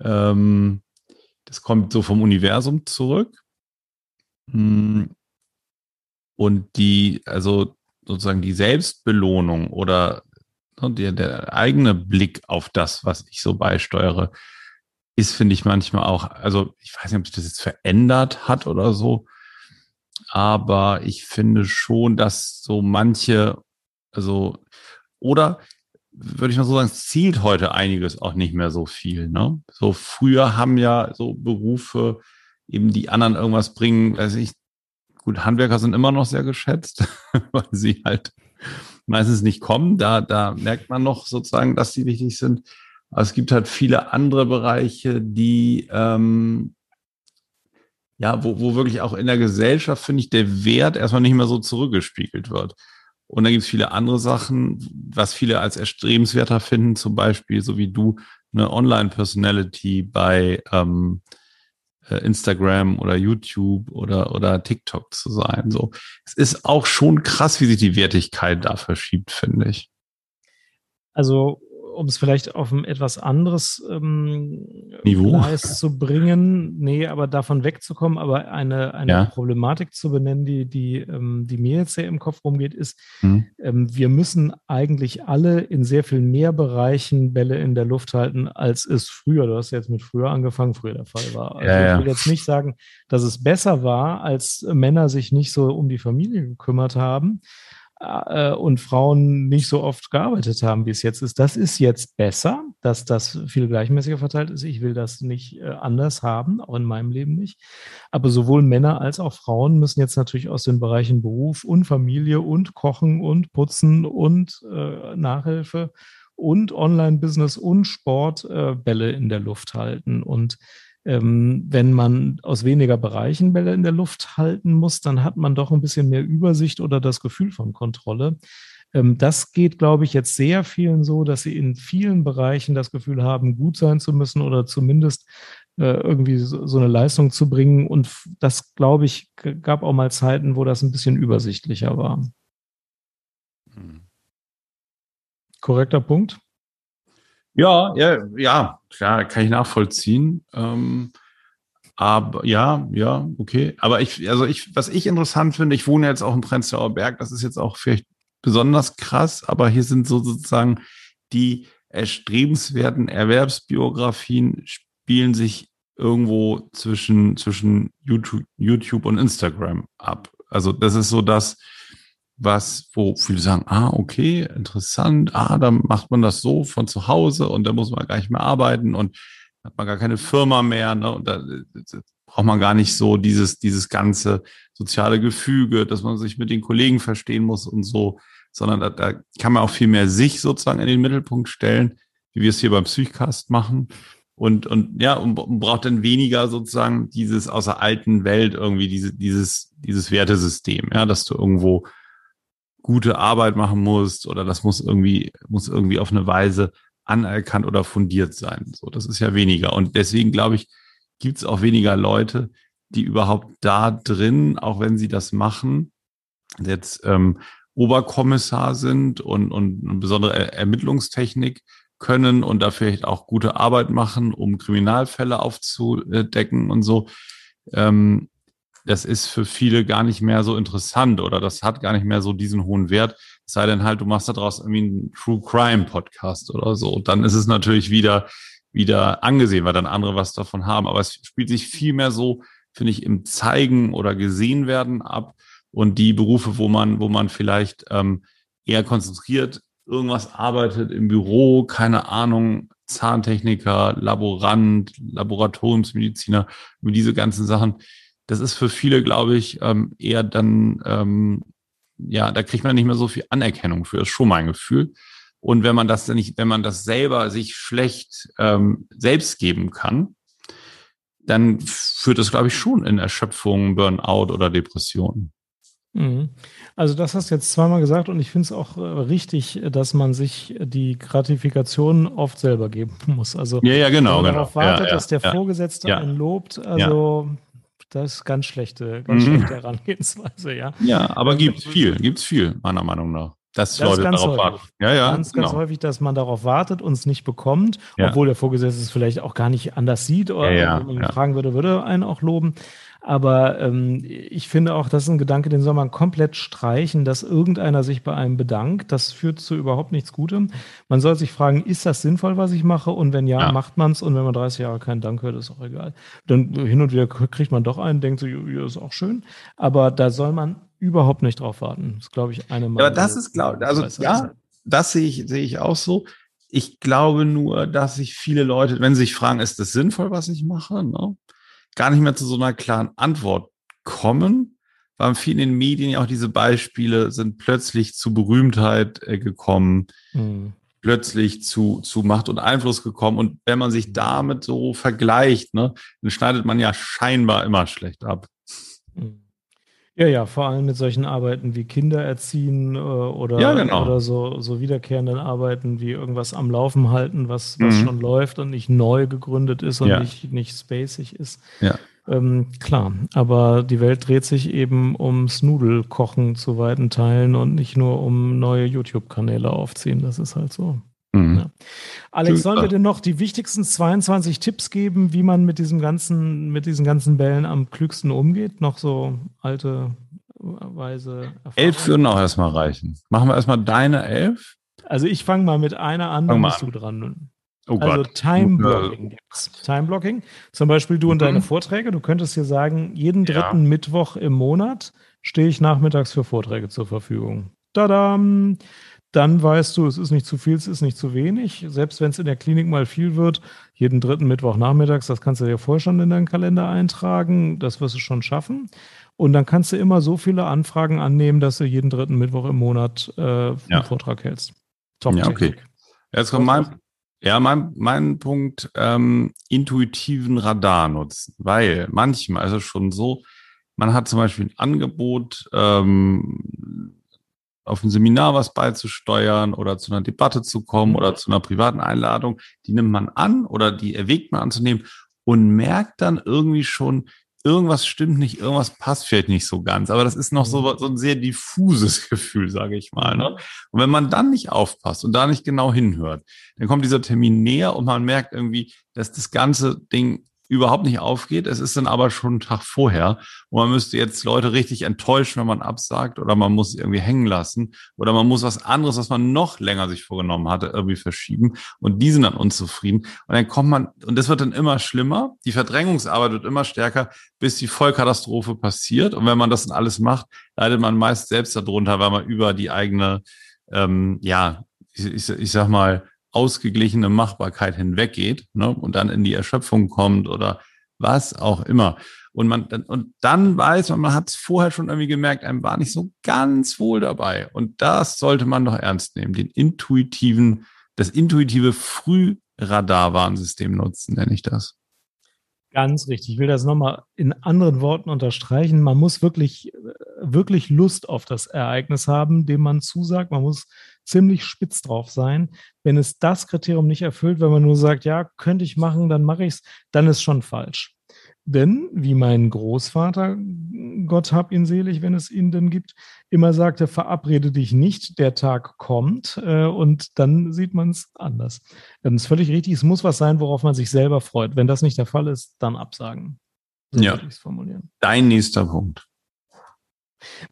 A: ähm, das kommt so vom Universum zurück. Hm. Und die, also sozusagen die Selbstbelohnung oder ne, der, der eigene Blick auf das, was ich so beisteuere, ist, finde ich manchmal auch, also ich weiß nicht, ob sich das jetzt verändert hat oder so, aber ich finde schon, dass so manche, also, oder würde ich mal so sagen, es zielt heute einiges auch nicht mehr so viel. Ne? So früher haben ja so Berufe eben die anderen irgendwas bringen, weiß ich, gut, Handwerker sind immer noch sehr geschätzt, weil sie halt meistens nicht kommen. Da, da merkt man noch sozusagen, dass sie wichtig sind. Es gibt halt viele andere Bereiche, die, ähm, ja, wo, wo wirklich auch in der Gesellschaft, finde ich, der Wert erstmal nicht mehr so zurückgespiegelt wird. Und dann gibt es viele andere Sachen, was viele als erstrebenswerter finden, zum Beispiel, so wie du, eine Online-Personality bei ähm, äh, Instagram oder YouTube oder, oder TikTok zu sein. So, es ist auch schon krass, wie sich die Wertigkeit da verschiebt, finde ich.
B: Also um es vielleicht auf ein etwas anderes ähm, Niveau Gleis zu bringen, nee, aber davon wegzukommen, aber eine, eine ja. Problematik zu benennen, die, die, ähm, die mir jetzt sehr im Kopf rumgeht, ist, mhm. ähm, wir müssen eigentlich alle in sehr viel mehr Bereichen Bälle in der Luft halten, als es früher, du hast jetzt mit früher angefangen, früher der Fall war. Also ja, ich will jetzt nicht sagen, dass es besser war, als Männer sich nicht so um die Familie gekümmert haben äh, und Frauen nicht so oft gearbeitet haben, wie es jetzt ist. Das ist jetzt besser, dass das viel gleichmäßiger verteilt ist. Ich will das nicht äh, anders haben, auch in meinem Leben nicht. Aber sowohl Männer als auch Frauen müssen jetzt natürlich aus den Bereichen Beruf und Familie und Kochen und Putzen und äh, Nachhilfe und Online-Business und Sport äh, Bälle in der Luft halten. Und ähm, wenn man aus weniger Bereichen Bälle in der Luft halten muss, dann hat man doch ein bisschen mehr Übersicht oder das Gefühl von Kontrolle. Ähm, das geht, glaube ich, jetzt sehr vielen so, dass sie in vielen Bereichen das Gefühl haben, gut sein zu müssen oder zumindest äh, irgendwie so, so eine Leistung zu bringen. Und das, glaube ich, gab auch mal Zeiten, wo das ein bisschen übersichtlicher war. Hm. Korrekter Punkt?
A: Ja, ja, ja, klar, kann ich nachvollziehen. Ähm, aber ja, ja, okay. Aber ich, also ich, was ich interessant finde, ich wohne jetzt auch im Prenzlauer Berg, das ist jetzt auch vielleicht besonders krass, aber hier sind so sozusagen die erstrebenswerten Erwerbsbiografien spielen sich irgendwo zwischen, zwischen YouTube, YouTube und Instagram ab. Also das ist so das, was, wo viele sagen, ah, okay, interessant, ah, dann macht man das so von zu Hause und da muss man gar nicht mehr arbeiten und hat man gar keine Firma mehr, ne? Und da braucht man gar nicht so dieses, dieses ganze soziale Gefüge, dass man sich mit den Kollegen verstehen muss und so, sondern da, da kann man auch viel mehr sich sozusagen in den Mittelpunkt stellen, wie wir es hier beim Psychcast machen. und, und ja, und braucht dann weniger sozusagen dieses aus der alten Welt irgendwie diese, dieses, dieses Wertesystem, ja, dass du irgendwo gute Arbeit machen musst oder das muss irgendwie, muss irgendwie auf eine Weise anerkannt oder fundiert sein. So, das ist ja weniger. Und deswegen glaube ich, gibt es auch weniger Leute, die überhaupt da drin, auch wenn sie das machen, jetzt ähm, Oberkommissar sind und, und eine besondere Ermittlungstechnik können und da vielleicht auch gute Arbeit machen, um Kriminalfälle aufzudecken und so. Ähm, das ist für viele gar nicht mehr so interessant oder das hat gar nicht mehr so diesen hohen Wert. Es sei denn halt, du machst daraus irgendwie einen True Crime Podcast oder so. Dann ist es natürlich wieder, wieder angesehen, weil dann andere was davon haben. Aber es spielt sich viel mehr so, finde ich, im Zeigen oder gesehen werden ab. Und die Berufe, wo man, wo man vielleicht ähm, eher konzentriert irgendwas arbeitet im Büro, keine Ahnung, Zahntechniker, Laborant, Laboratoriumsmediziner, über diese ganzen Sachen. Das ist für viele, glaube ich, ähm, eher dann, ähm, ja, da kriegt man nicht mehr so viel Anerkennung für, das ist schon mein Gefühl. Und wenn man das nicht, wenn man das selber sich schlecht ähm, selbst geben kann, dann führt das, glaube ich, schon in Erschöpfung, Burnout oder Depressionen.
B: Mhm. Also das hast du jetzt zweimal gesagt und ich finde es auch äh, richtig, dass man sich die Gratifikation oft selber geben muss. Also
A: ja, ja, genau,
B: wenn man
A: genau.
B: darauf wartet,
A: ja,
B: dass der
A: ja,
B: Vorgesetzte
A: ja.
B: einen lobt, also das ist ganz schlechte, ganz
A: Mhm.
B: schlechte Herangehensweise, ja.
A: Ja, aber gibt's viel, gibt's viel, meiner Meinung nach. Dass
B: Das ist
A: Leute
B: ganz
A: darauf
B: häufig.
A: warten. Ja, ja,
B: ganz, ganz
A: genau.
B: häufig, dass man darauf wartet und es nicht bekommt,
A: Ja.
B: obwohl der Vorgesetzte es vielleicht auch gar nicht anders sieht oder
A: Ja, ja,
B: fragen würde, würde er einen auch loben. Aber ähm, ich finde auch, das ist ein Gedanke, den soll man komplett streichen, dass irgendeiner sich bei einem bedankt. Das führt zu überhaupt nichts Gutem. Man soll sich fragen, ist das sinnvoll, was ich mache? Und wenn ja,
A: Ja.
B: macht man es. Und wenn man 30 Jahre keinen Dank hört, ist auch egal. Dann hin und wieder kriegt man doch einen, denkt so, ja, ist auch schön. Aber da soll man überhaupt nicht drauf warten. Das ist, glaube ich, eine meiner
A: aber das ist, glaube also
B: Weisheiten.
A: ja, das sehe ich, sehe ich auch so. Ich glaube nur, dass sich viele Leute, wenn sie sich fragen, ist das sinnvoll, was ich mache, ne, gar nicht mehr zu so einer klaren Antwort kommen, weil vielen in den Medien ja auch diese Beispiele sind plötzlich zu Berühmtheit äh, gekommen,
B: Mhm.
A: plötzlich zu, zu Macht und Einfluss gekommen. Und wenn man sich damit so vergleicht, ne, dann schneidet man ja scheinbar immer schlecht ab.
B: Mhm. Ja, ja, vor allem mit solchen Arbeiten wie Kinder erziehen äh, oder,
A: Ja, genau.
B: oder so, so wiederkehrenden Arbeiten wie irgendwas am Laufen halten, was, was
A: Mhm.
B: schon läuft und nicht neu gegründet ist und
A: Ja.
B: nicht, nicht spacig ist.
A: Ja.
B: Ähm, klar, aber die Welt dreht sich eben ums Nudelkochen zu weiten Teilen und nicht nur um neue YouTube-Kanäle aufziehen. Das ist halt so.
A: Mhm.
B: Ja. Alex,
A: Super.
B: sollen wir dir noch die wichtigsten 22 Tipps geben, wie man mit diesem ganzen, mit diesen ganzen Bällen am klügsten umgeht? Noch so alte Weise.
A: Elf würden auch erstmal reichen. Machen wir erstmal deine elf.
B: Also ich fange mal mit einer an, dann bist du dran.
A: Oh
B: Also. Time-Blocking gibt's. Time-Blocking. Zum Beispiel du und
A: Mhm.
B: deine Vorträge. Du könntest hier sagen, jeden
A: Ja.
B: dritten Mittwoch im Monat stehe ich nachmittags für Vorträge zur Verfügung. Tadam! Dann weißt du, es ist nicht zu viel, es ist nicht zu wenig. Selbst wenn es in der Klinik mal viel wird, jeden dritten Mittwoch nachmittags, das kannst du dir vorher schon in deinen Kalender eintragen. Das wirst du schon schaffen. Und dann kannst du immer so viele Anfragen annehmen, dass du jeden dritten Mittwoch im Monat äh, einen
A: Ja.
B: Vortrag hältst. Top
A: Ja, okay. Jetzt kommt mein, ja, mein, mein Punkt, ähm, intuitiven Radar nutzen, weil manchmal ist es schon so, man hat zum Beispiel ein Angebot, ähm, auf ein Seminar was beizusteuern oder zu einer Debatte zu kommen oder zu einer privaten Einladung, die nimmt man an oder die erwägt man anzunehmen und merkt dann irgendwie schon, irgendwas stimmt nicht, irgendwas passt vielleicht nicht so ganz. Aber das ist noch so, so ein sehr diffuses Gefühl, sage ich mal. Ne? Und wenn man dann nicht aufpasst und da nicht genau hinhört, dann kommt dieser Termin näher und man merkt irgendwie, dass das ganze Ding überhaupt nicht aufgeht. Es ist dann aber schon einen Tag vorher und man müsste jetzt Leute richtig enttäuschen, wenn man absagt oder man muss irgendwie hängen lassen oder man muss was anderes, was man noch länger sich vorgenommen hatte, irgendwie verschieben und die sind dann unzufrieden und dann kommt man und das wird dann immer schlimmer. Die Verdrängungsarbeit wird immer stärker, bis die Vollkatastrophe passiert und wenn man das dann alles macht, leidet man meist selbst darunter, weil man über die eigene, ähm, ja, ich, ich, ich sag mal, ausgeglichene Machbarkeit hinweggeht ne, und dann in die Erschöpfung kommt oder was auch immer. Und man dann, und dann weiß man, man hat es vorher schon irgendwie gemerkt, einem war nicht so ganz wohl dabei. Und das sollte man doch ernst nehmen, den intuitiven, das intuitive früh Radarwarnsystem nutzen, nenne ich das.
B: Ganz richtig. Ich will das nochmal in anderen Worten unterstreichen. Man muss wirklich, wirklich Lust auf das Ereignis haben, dem man zusagt. Man muss ziemlich spitz drauf sein. Wenn es das Kriterium nicht erfüllt, wenn man nur sagt, ja, könnte ich machen, dann mache ich es, dann ist schon falsch. Denn, wie mein Großvater, Gott hab ihn selig, wenn es ihn denn gibt, immer sagte, verabrede dich nicht, der Tag kommt äh, und dann sieht man es anders. Das ist völlig richtig, es muss was sein, worauf man sich selber freut. Wenn das nicht der Fall ist, dann absagen.
A: So ja. Dein nächster Punkt.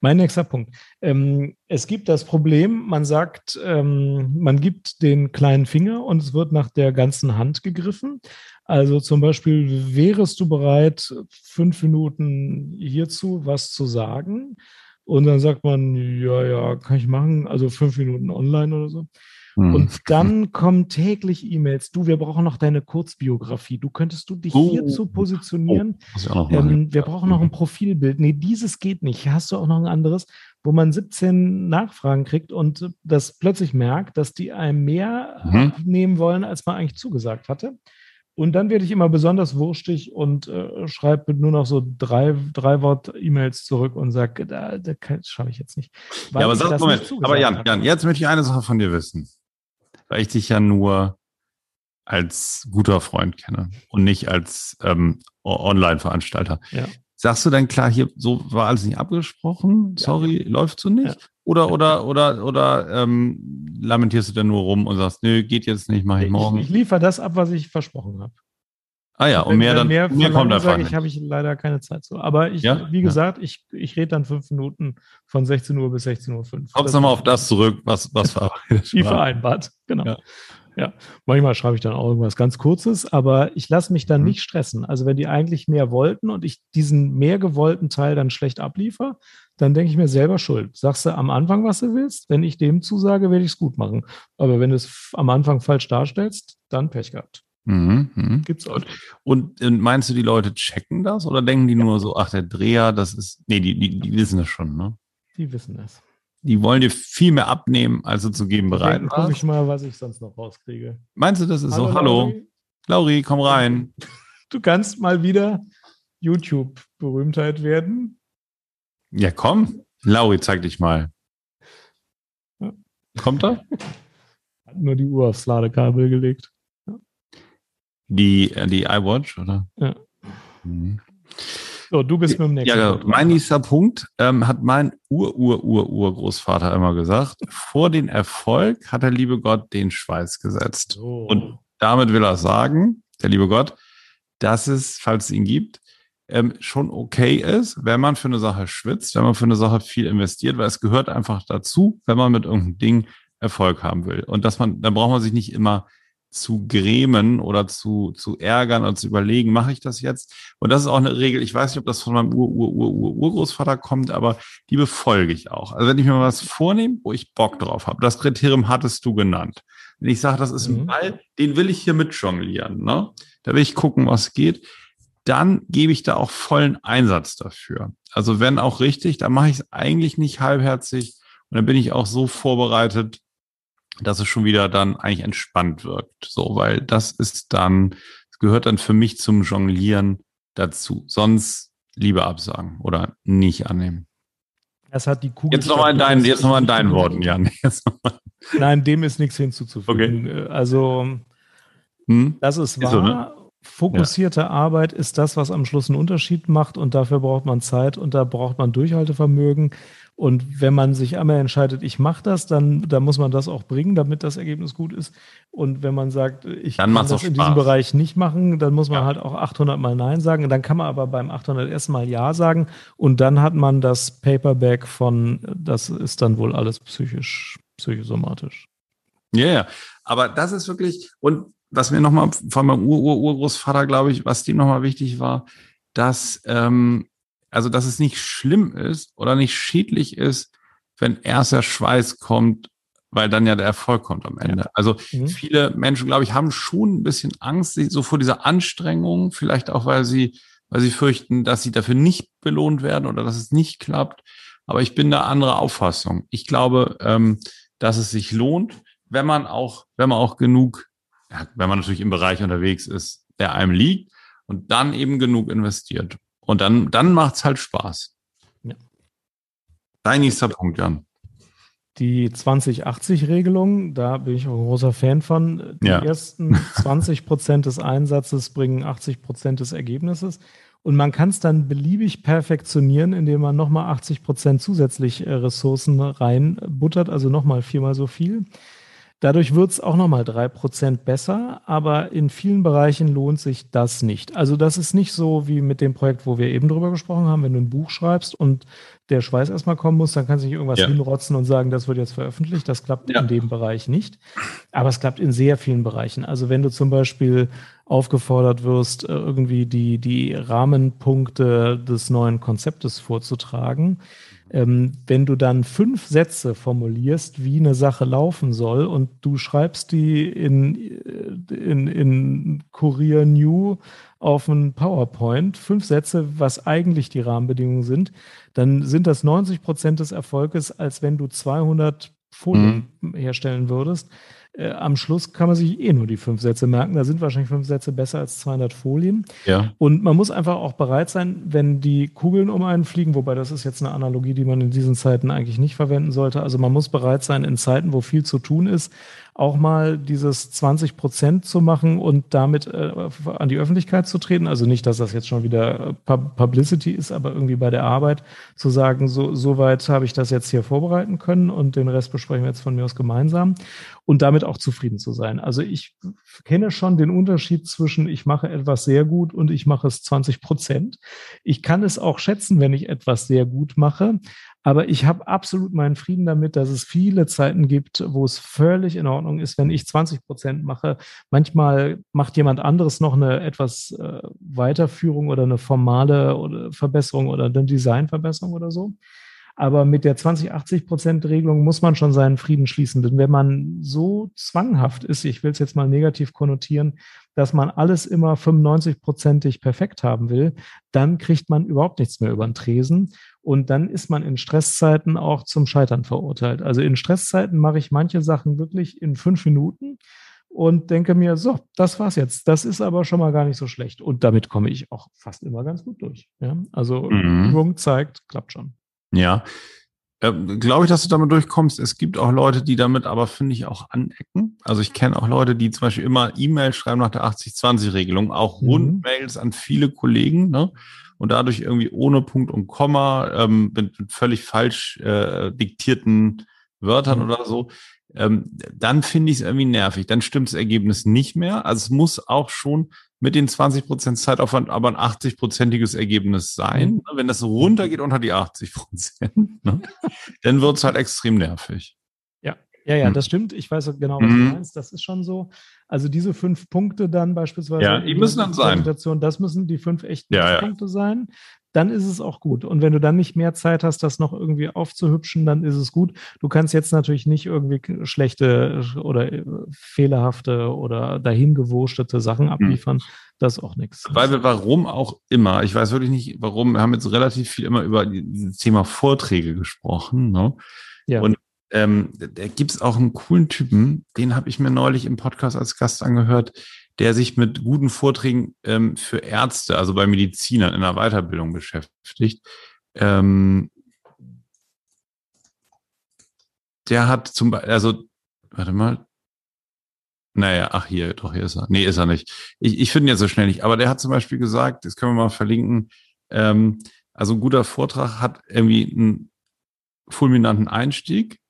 B: Mein nächster Punkt. Ähm, es gibt das Problem, man sagt, ähm, man gibt den kleinen Finger und es wird nach der ganzen Hand gegriffen. Also zum Beispiel, wärest du bereit, fünf Minuten hierzu was zu sagen? Und dann sagt man, ja, ja, kann ich machen, also fünf Minuten online oder so. Hm. Und dann kommen täglich E-Mails. Du, wir brauchen noch deine Kurzbiografie. Du könntest du dich oh. hierzu positionieren. Oh, ähm, wir brauchen noch ein Profilbild. Nee, dieses geht nicht. Hast du auch noch ein anderes, wo man 17 Nachfragen kriegt und das plötzlich merkt, dass die einem mehr mhm. nehmen wollen, als man eigentlich zugesagt hatte. Und dann werde ich immer besonders wurstig und äh, schreibe nur noch so drei, drei Wort-E-Mails zurück und sage, da, da schaffe ich jetzt nicht.
A: Ja, aber sag, Moment, aber Jan, Jan, jetzt möchte ich eine Sache von dir wissen weil ich dich ja nur als guter Freund kenne und nicht als ähm, Online-Veranstalter. Ja. Sagst du denn klar, hier so war alles nicht abgesprochen? Sorry, ja. läuft so nicht? Ja. Oder oder oder oder ähm, lamentierst du denn nur rum und sagst, nö, geht jetzt nicht, mache ich morgen.
B: Ich, ich liefere das ab, was ich versprochen habe.
A: Ah ja, und, mehr dann
B: mehr, mehr kommt einfach sage, Ich habe ich leider keine Zeit zu. Aber ich, ja? wie gesagt, ja. ich, ich rede dann fünf Minuten von 16 Uhr bis 16.05 Uhr.
A: Kommst nochmal auf das zurück, was, was
B: verabredet Wie vereinbart, genau. Ja. ja. manchmal schreibe ich dann auch irgendwas ganz Kurzes, aber ich lasse mich dann mhm. nicht stressen. Also wenn die eigentlich mehr wollten und ich diesen mehr gewollten Teil dann schlecht abliefer, dann denke ich mir selber schuld. Sagst du am Anfang, was du willst? Wenn ich dem zusage, werde ich es gut machen. Aber wenn du es am Anfang falsch darstellst, dann Pech gehabt.
A: Mhm, mhm. Gibt's auch. Und, und, meinst du, die Leute checken das oder denken die ja. nur so, ach, der Dreher, das ist. Nee, die, die, die wissen das schon, ne?
B: Die wissen es.
A: Die wollen dir viel mehr abnehmen, als du zu geben bereit
B: bist. Guck ich mal, was ich sonst noch rauskriege.
A: Meinst du, das ist hallo, so? Hallo, Lauri. Lauri, komm rein.
B: Du kannst mal wieder YouTube-Berühmtheit werden.
A: Ja, komm. Lauri, zeig dich mal. Ja. Kommt er?
B: Hat nur die Uhr aufs Ladekabel gelegt.
A: Die, äh, die iWatch, oder?
B: Ja. Mhm. So, du bist mit dem nächsten.
A: Ja, mein nächster Punkt ähm, hat mein Ur-Ur-Ur-Urgroßvater immer gesagt. Vor den Erfolg hat der liebe Gott den Schweiß gesetzt. Oh. Und damit will er sagen, der liebe Gott, dass es, falls es ihn gibt, ähm, schon okay ist, wenn man für eine Sache schwitzt, wenn man für eine Sache viel investiert, weil es gehört einfach dazu, wenn man mit irgendeinem Ding Erfolg haben will. Und dass man, dann braucht man sich nicht immer zu grämen oder zu, zu ärgern und zu überlegen, mache ich das jetzt? Und das ist auch eine Regel, ich weiß nicht, ob das von meinem Ur, Ur, Ur, Ur, Urgroßvater kommt, aber die befolge ich auch. Also wenn ich mir was vornehme, wo ich Bock drauf habe, das Kriterium hattest du genannt. Wenn ich sage, das ist ein mhm. Ball, den will ich hier mit jonglieren, ne? da will ich gucken, was geht, dann gebe ich da auch vollen Einsatz dafür. Also wenn auch richtig, dann mache ich es eigentlich nicht halbherzig und dann bin ich auch so vorbereitet, dass es schon wieder dann eigentlich entspannt wirkt. So, weil das ist dann, gehört dann für mich zum Jonglieren dazu. Sonst lieber absagen oder nicht annehmen.
B: Das hat die Kugel.
A: Jetzt nochmal in deinen, jetzt noch in deinen Worten, Jan.
B: Nein, dem ist nichts hinzuzufügen. Okay. Also, hm? das ist wahr. Ist so, ne? Fokussierte ja. Arbeit ist das, was am Schluss einen Unterschied macht und dafür braucht man Zeit und da braucht man Durchhaltevermögen. Und wenn man sich einmal entscheidet, ich mache das, dann, dann muss man das auch bringen, damit das Ergebnis gut ist. Und wenn man sagt, ich
A: dann
B: kann
A: das
B: in diesem Bereich nicht machen, dann muss man ja. halt auch 800 Mal Nein sagen. Dann kann man aber beim 801. Mal Ja sagen. Und dann hat man das Paperback von, das ist dann wohl alles psychisch, psychosomatisch.
A: Ja, yeah, aber das ist wirklich, und was mir nochmal von meinem Ur-Ur-Urgroßvater, glaube ich, was dem nochmal wichtig war, dass ähm, also, dass es nicht schlimm ist oder nicht schädlich ist, wenn erst der Schweiß kommt, weil dann ja der Erfolg kommt am Ende. Ja. Also mhm. viele Menschen, glaube ich, haben schon ein bisschen Angst so vor dieser Anstrengung, vielleicht auch, weil sie, weil sie fürchten, dass sie dafür nicht belohnt werden oder dass es nicht klappt. Aber ich bin da anderer Auffassung. Ich glaube, ähm, dass es sich lohnt, wenn man auch, wenn man auch genug ja, wenn man natürlich im Bereich unterwegs ist, der einem liegt und dann eben genug investiert. Und dann, dann macht's halt Spaß.
B: Ja.
A: Dein nächster Punkt, Jan.
B: Die 2080-Regelung, da bin ich auch ein großer Fan von. Die
A: Ja.
B: ersten 20 Prozent des Einsatzes bringen 80 Prozent des Ergebnisses. Und man kann es dann beliebig perfektionieren, indem man nochmal 80 Prozent zusätzlich äh, Ressourcen reinbuttert, also nochmal viermal so viel. Dadurch wird es auch nochmal drei Prozent besser, aber in vielen Bereichen lohnt sich das nicht. Also das ist nicht so wie mit dem Projekt, wo wir eben drüber gesprochen haben, wenn du ein Buch schreibst und der Schweiß erstmal kommen muss, dann kannst du nicht irgendwas
A: Ja.
B: hinrotzen und sagen, das wird jetzt veröffentlicht. Das klappt
A: Ja.
B: in dem Bereich nicht. Aber es klappt in sehr vielen Bereichen. Also wenn du zum Beispiel aufgefordert wirst, äh, irgendwie die, die Rahmenpunkte des neuen Konzeptes vorzutragen, ähm, wenn du dann fünf Sätze formulierst, wie eine Sache laufen soll und du schreibst die in, äh, in, in Courier New auf ein PowerPoint, fünf Sätze, was eigentlich die Rahmenbedingungen sind, dann sind das 90 Prozent des Erfolges, als wenn du 200 Folien herstellen würdest. Äh, am Schluss kann man sich eh nur die fünf Sätze merken. Da sind wahrscheinlich fünf Sätze besser als 200 Folien.
A: Ja.
B: Und man muss einfach auch bereit sein, wenn die Kugeln um einen fliegen, wobei das ist jetzt eine Analogie, die man in diesen Zeiten eigentlich nicht verwenden sollte. Also man muss bereit sein, in Zeiten, wo viel zu tun ist, auch mal dieses 20 Prozent zu machen und damit äh, an die Öffentlichkeit zu treten. Also nicht, dass das jetzt schon wieder äh, Pub- Publicity ist, aber irgendwie bei der Arbeit zu sagen, so, so weit habe ich das jetzt hier vorbereiten können und den Rest besprechen wir jetzt von mir aus gemeinsam und damit auch zufrieden zu sein. Also ich kenne schon den Unterschied zwischen ich mache etwas sehr gut und ich mache es 20 Prozent. Ich kann es auch schätzen, wenn ich etwas sehr gut mache, aber ich habe absolut meinen Frieden damit, dass es viele Zeiten gibt, wo es völlig in Ordnung ist, wenn ich 20 Prozent mache. Manchmal macht jemand anderes noch eine etwas äh, Weiterführung oder eine formale oder Verbesserung oder eine Designverbesserung oder so. Aber mit der 20-80-Prozent-Regelung muss man schon seinen Frieden schließen. Denn wenn man so zwanghaft ist, ich will es jetzt mal negativ konnotieren, dass man alles immer 95-prozentig perfekt haben will, dann kriegt man überhaupt nichts mehr über den Tresen. Und dann ist man in Stresszeiten auch zum Scheitern verurteilt. Also in Stresszeiten mache ich manche Sachen wirklich in fünf Minuten und denke mir, so, das war's jetzt. Das ist aber schon mal gar nicht so schlecht. Und damit komme ich auch fast immer ganz gut durch. Ja? Also
A: Mhm.
B: Übung zeigt, klappt schon.
A: Ja. Ähm, Glaube ich, dass du damit durchkommst. Es gibt auch Leute, die damit aber, finde ich, auch anecken. Also ich kenne auch Leute, die zum Beispiel immer E-Mail schreiben nach der 80-20-Regelung, auch
B: Mhm.
A: Rundmails an viele Kollegen, ne? Und dadurch irgendwie ohne Punkt und Komma, ähm, mit, mit völlig falsch äh, diktierten Wörtern
B: Mhm.
A: oder so. Ähm, dann finde ich es irgendwie nervig. Dann stimmt das Ergebnis nicht mehr. Also es muss auch schon mit den 20 Prozent Zeitaufwand aber ein 80-prozentiges Ergebnis sein.
B: Mhm.
A: Ne? Wenn das runtergeht unter die 80 Prozent, ne? dann wird es halt extrem nervig.
B: Ja, ja,
A: Hm.
B: das stimmt. Ich weiß genau, was
A: Mhm.
B: du meinst. Das ist schon so. Also diese fünf Punkte dann beispielsweise.
A: Ja,
B: in
A: die
B: der
A: müssen dann sein.
B: Das müssen die fünf echten
A: Ja, ja.
B: Punkte sein. Dann ist es auch gut. Und wenn du dann nicht mehr Zeit hast, das noch irgendwie aufzuhübschen, dann ist es gut. Du kannst jetzt natürlich nicht irgendwie schlechte oder äh, fehlerhafte oder dahingewurstete Sachen abliefern. Das ist auch nichts.
A: Weil wir warum auch immer, ich weiß wirklich nicht, warum, wir haben jetzt relativ viel immer über die- dieses Thema Vorträge gesprochen. Ne?
B: Ja.
A: Und ähm, da gibt's auch einen coolen Typen, den habe ich mir neulich im Podcast als Gast angehört, der sich mit guten Vorträgen ähm, für Ärzte, also bei Medizinern in der Weiterbildung beschäftigt. Ähm, der hat zum Beispiel, also, warte mal. Naja, ach hier, doch, hier ist er. Nee, ist er nicht. Ich, ich finde ihn jetzt so schnell nicht. Aber der hat zum Beispiel gesagt, das können wir mal verlinken, ähm, also ein guter Vortrag hat irgendwie einen fulminanten Einstieg,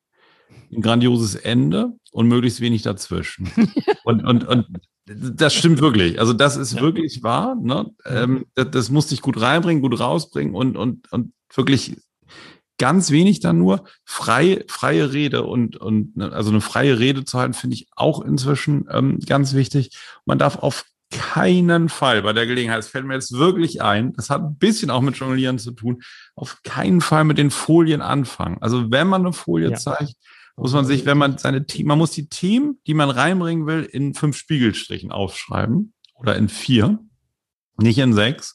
A: ein grandioses Ende und möglichst wenig dazwischen. und, und, und das stimmt wirklich. Also das ist
B: Ja.
A: wirklich wahr. Ne? Ähm, das, das musste ich gut reinbringen, gut rausbringen und, und, und wirklich ganz wenig dann nur frei, freie Rede und, und ne, also eine freie Rede zu halten, finde ich auch inzwischen ähm, ganz wichtig. Man darf auf keinen Fall bei der Gelegenheit, es fällt mir jetzt wirklich ein, das hat ein bisschen auch mit Jonglieren zu tun, auf keinen Fall mit den Folien anfangen. Also wenn man eine Folie
B: Ja.
A: zeigt, muss man sich, wenn man seine Themen, man muss die Themen, die man reinbringen will, in fünf Spiegelstrichen aufschreiben oder in vier, nicht in sechs.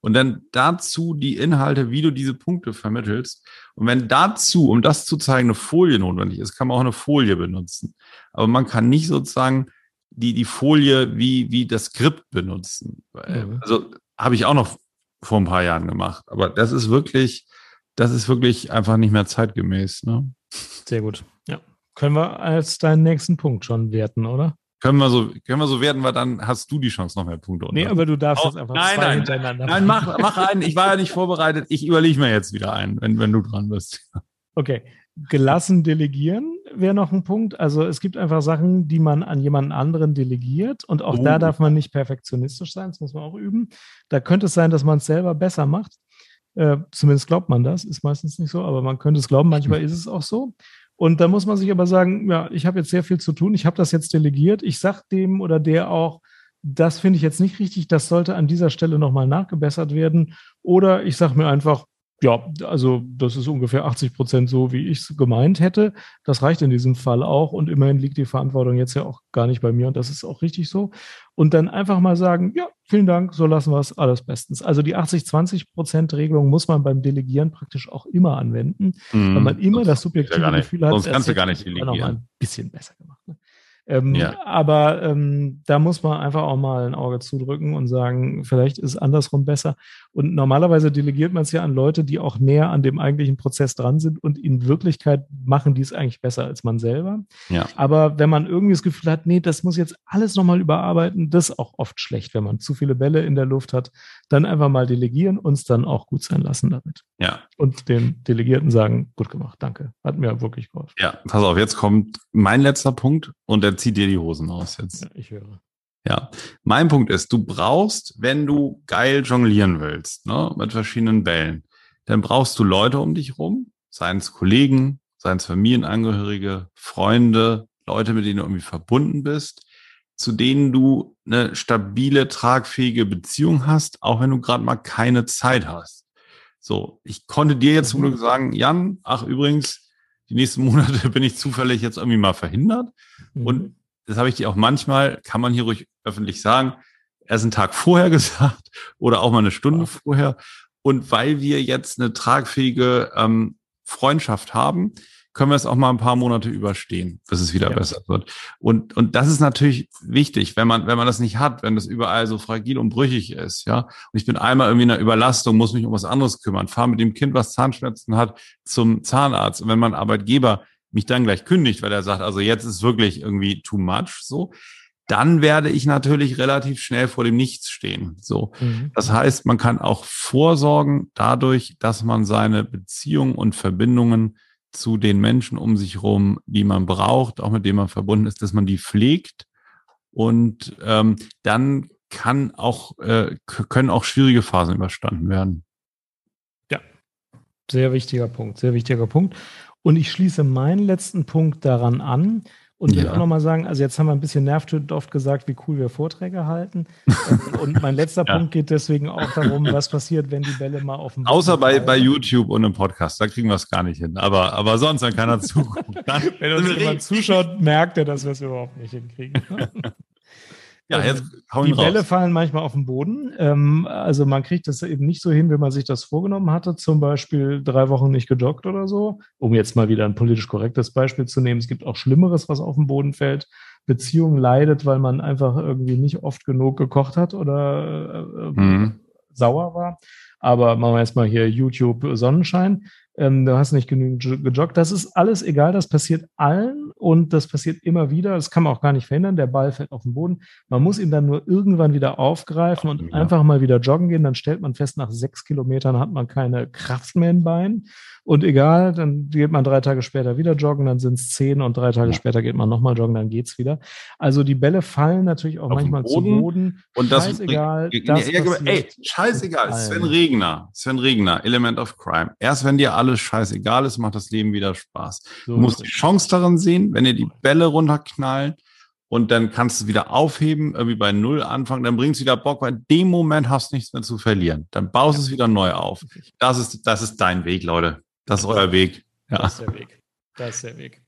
A: Und dann dazu die Inhalte, wie du diese Punkte vermittelst. Und wenn dazu, um das zu zeigen, eine Folie notwendig ist, kann man auch eine Folie benutzen. Aber man kann nicht sozusagen die, die Folie wie, wie das Skript benutzen.
B: Mhm.
A: Also habe ich auch noch vor ein paar Jahren gemacht. Aber das ist wirklich, das ist wirklich einfach nicht mehr zeitgemäß. Ne?
B: Sehr gut. Ja. Können wir als deinen nächsten Punkt schon werten, oder?
A: Können wir so, können wir so werden, weil dann hast du die Chance, noch mehr Punkte.
B: Nee,
A: unter-
B: aber du darfst
A: Oh,
B: jetzt einfach
A: nein,
B: zwei
A: nein,
B: hintereinander
A: Nein,
B: machen.
A: mach, mach einen. Ich war ja nicht vorbereitet. Ich überlege mir jetzt wieder einen, wenn, wenn du dran bist.
B: Okay. Gelassen delegieren wäre noch ein Punkt. Also es gibt einfach Sachen, die man an jemanden anderen delegiert und auch
A: Oh.
B: da darf man nicht perfektionistisch sein, das muss man auch üben. Da könnte es sein, dass man es selber besser macht. Äh, zumindest glaubt man das, ist meistens nicht so, aber man könnte es glauben, manchmal ist es auch so. Und da muss man sich aber sagen, ja, ich habe jetzt sehr viel zu tun, ich habe das jetzt delegiert, ich sage dem oder der auch, das finde ich jetzt nicht richtig, das sollte an dieser Stelle nochmal nachgebessert werden. Oder ich sage mir einfach, ja, also das ist ungefähr 80 Prozent so, wie ich es gemeint hätte. Das reicht in diesem Fall auch und immerhin liegt die Verantwortung jetzt ja auch gar nicht bei mir und das ist auch richtig so. Und dann einfach mal sagen, ja, vielen Dank, so lassen wir es, alles bestens. Also die 80-20 Prozent Regelung muss man beim Delegieren praktisch auch immer anwenden, weil man immer das subjektive
A: Mhm. gar nicht.
B: Gefühl hat,
A: Sonst kannst du gar nicht
B: ich noch
A: delegieren.
B: ein bisschen besser gemacht. Ne? Ähm,
A: Ja.
B: Aber ähm, da muss man einfach auch mal ein Auge zudrücken und sagen, vielleicht ist es andersrum besser. Und normalerweise delegiert man es ja an Leute, die auch näher an dem eigentlichen Prozess dran sind und in Wirklichkeit machen die es eigentlich besser als man selber.
A: Ja.
B: Aber wenn man irgendwie das Gefühl hat, nee, das muss jetzt alles nochmal überarbeiten, das ist auch oft schlecht, wenn man zu viele Bälle in der Luft hat, dann einfach mal delegieren und es dann auch gut sein lassen damit.
A: Ja,
B: Und den Delegierten sagen, gut gemacht, danke. Hat mir wirklich geholfen.
A: ja, pass auf, jetzt kommt mein letzter Punkt und der zieht dir die Hosen aus jetzt.
B: Ja, ich höre.
A: Ja, mein Punkt ist, du brauchst, wenn du geil jonglieren willst, ne, mit verschiedenen Bällen, dann brauchst du Leute um dich rum, seien es Kollegen, seien es Familienangehörige, Freunde, Leute, mit denen du irgendwie verbunden bist, zu denen du eine stabile, tragfähige Beziehung hast, auch wenn du gerade mal keine Zeit hast. So, ich konnte dir jetzt zum
B: Mhm.
A: Glück sagen, Jan, ach übrigens, die nächsten Monate bin ich zufällig jetzt irgendwie mal verhindert.
B: Mhm.
A: Und das habe ich dir auch manchmal, kann man hier ruhig öffentlich sagen, erst einen Tag vorher gesagt oder auch mal eine Stunde vorher. Und weil wir jetzt eine tragfähige ähm, Freundschaft haben, können wir es auch mal ein paar Monate überstehen, bis es wieder
B: Ja.
A: besser wird. Und, und das ist natürlich wichtig, wenn man, wenn man das nicht hat, wenn das überall so fragil und brüchig ist, ja. Und ich bin einmal irgendwie in einer Überlastung, muss mich um was anderes kümmern, fahre mit dem Kind, was Zahnschmerzen hat, zum Zahnarzt. Und wenn mein Arbeitgeber mich dann gleich kündigt, weil er sagt, also jetzt ist wirklich irgendwie too much, so, dann werde ich natürlich relativ schnell vor dem Nichts stehen, so.
B: Mhm.
A: Das heißt, man kann auch vorsorgen dadurch, dass man seine Beziehungen und Verbindungen zu den Menschen um sich herum, die man braucht, auch mit denen man verbunden ist, dass man die pflegt und ähm, dann kann auch äh, können auch schwierige Phasen überstanden werden.
B: Sehr wichtiger Punkt, sehr wichtiger Punkt. Und ich schließe meinen letzten Punkt daran an und will
A: Ja.
B: auch nochmal sagen, also jetzt haben wir ein bisschen nervtötend oft gesagt, wie cool wir Vorträge halten. Und mein letzter
A: Ja.
B: Punkt geht deswegen auch darum, was passiert, wenn die Bälle mal auf dem
A: Außer bei,
B: fallen.
A: bei YouTube und im Podcast, da kriegen wir es gar nicht hin. Aber, aber sonst, wenn keiner zuguckt. Dann
B: Wenn uns jemand zuschaut, merkt er, dass wir es überhaupt nicht hinkriegen.
A: Ja, jetzt hau
B: Die
A: ihn
B: Bälle
A: raus.
B: fallen manchmal auf den Boden. Ähm, also man kriegt das eben nicht so hin, wie man sich das vorgenommen hatte. Zum Beispiel drei Wochen nicht gejoggt oder so. Um jetzt mal wieder ein politisch korrektes Beispiel zu nehmen. Es gibt auch Schlimmeres, was auf den Boden fällt. Beziehung leidet, weil man einfach irgendwie nicht oft genug gekocht hat oder äh,
A: Mhm.
B: sauer war. Aber machen wir jetzt mal hier YouTube Sonnenschein. Ähm, du hast nicht genügend jo- gejoggt. Das ist alles egal. Das passiert allen und das passiert immer wieder. Das kann man auch gar nicht verhindern. Der Ball fällt auf den Boden. Man muss ihn dann nur irgendwann wieder aufgreifen und
A: Ja.
B: einfach mal wieder joggen gehen. Dann stellt man fest, nach sechs Kilometern hat man keine Kraft mehr im Bein. Und egal, dann geht man drei Tage später wieder joggen, dann sind es zehn und drei Tage
A: Ja.
B: später geht man nochmal joggen, dann geht's wieder. Also die Bälle fallen natürlich auch
A: Auf
B: manchmal
A: Boden
B: zu Boden.
A: Und das,
B: Scheißegal.
A: Ja,
B: das
A: ja, ey, scheißegal. Sven. Regner, Sven Regner, Element of Crime. Erst wenn dir alles scheißegal ist, macht das Leben wieder Spaß.
B: So
A: Du musst die. Chance darin sehen, wenn dir die Bälle runterknallen und dann kannst du es wieder aufheben, irgendwie bei Null anfangen, dann bringst du wieder Bock, weil in dem Moment hast du nichts mehr zu verlieren. Dann baust du es wieder neu auf. Das ist, das ist dein Weg, Leute. Das ist euer Weg. Ja.
B: Das ist der Weg. Das ist der Weg.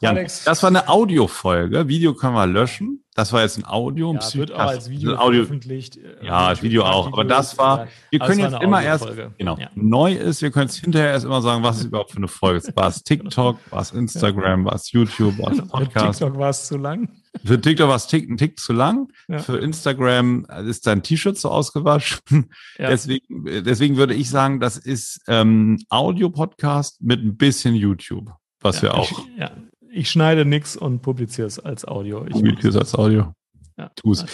A: Jan,
B: Alex.
A: das war eine Audiofolge. Video können wir löschen. Das war jetzt ein Audio.
B: Ja, wird auch als Video
A: Audio.
B: veröffentlicht. äh,
A: Ja, als Video auch. Aber das war, wir
B: aber
A: können jetzt immer erst, genau,
B: Ja.
A: neu ist, wir können es hinterher erst immer sagen, was ist überhaupt für eine Folge. War es TikTok, war es Instagram, war es YouTube, war es
B: Für
A: Podcast.
B: TikTok war es zu lang.
A: Für TikTok war es Tick, ein Tick zu lang.
B: Ja.
A: Für Instagram ist dein T-Shirt so ausgewaschen.
B: Ja.
A: Deswegen, deswegen würde ich sagen, das ist ähm, Audio-Podcast mit ein bisschen YouTube, was
B: ja,
A: wir auch
B: ja, ich schneide nix und publiziere es als Audio. Ich
A: YouTube als Audio.
B: ja,
A: tu's.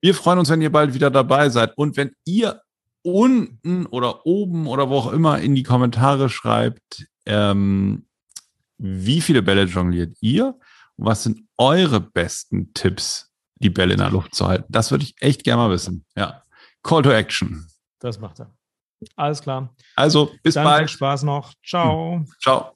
A: Wir freuen uns, wenn ihr bald wieder dabei seid. Und wenn ihr unten oder oben oder wo auch immer in die Kommentare schreibt, ähm, wie viele Bälle jongliert ihr? Und was sind eure besten Tipps, die Bälle in der Luft zu halten? Das würde ich echt gerne mal wissen. Ja. Call to Action.
B: Das macht er. Alles klar.
A: Also, bis
B: Dann viel
A: bald.
B: Spaß noch. Ciao.
A: Ciao.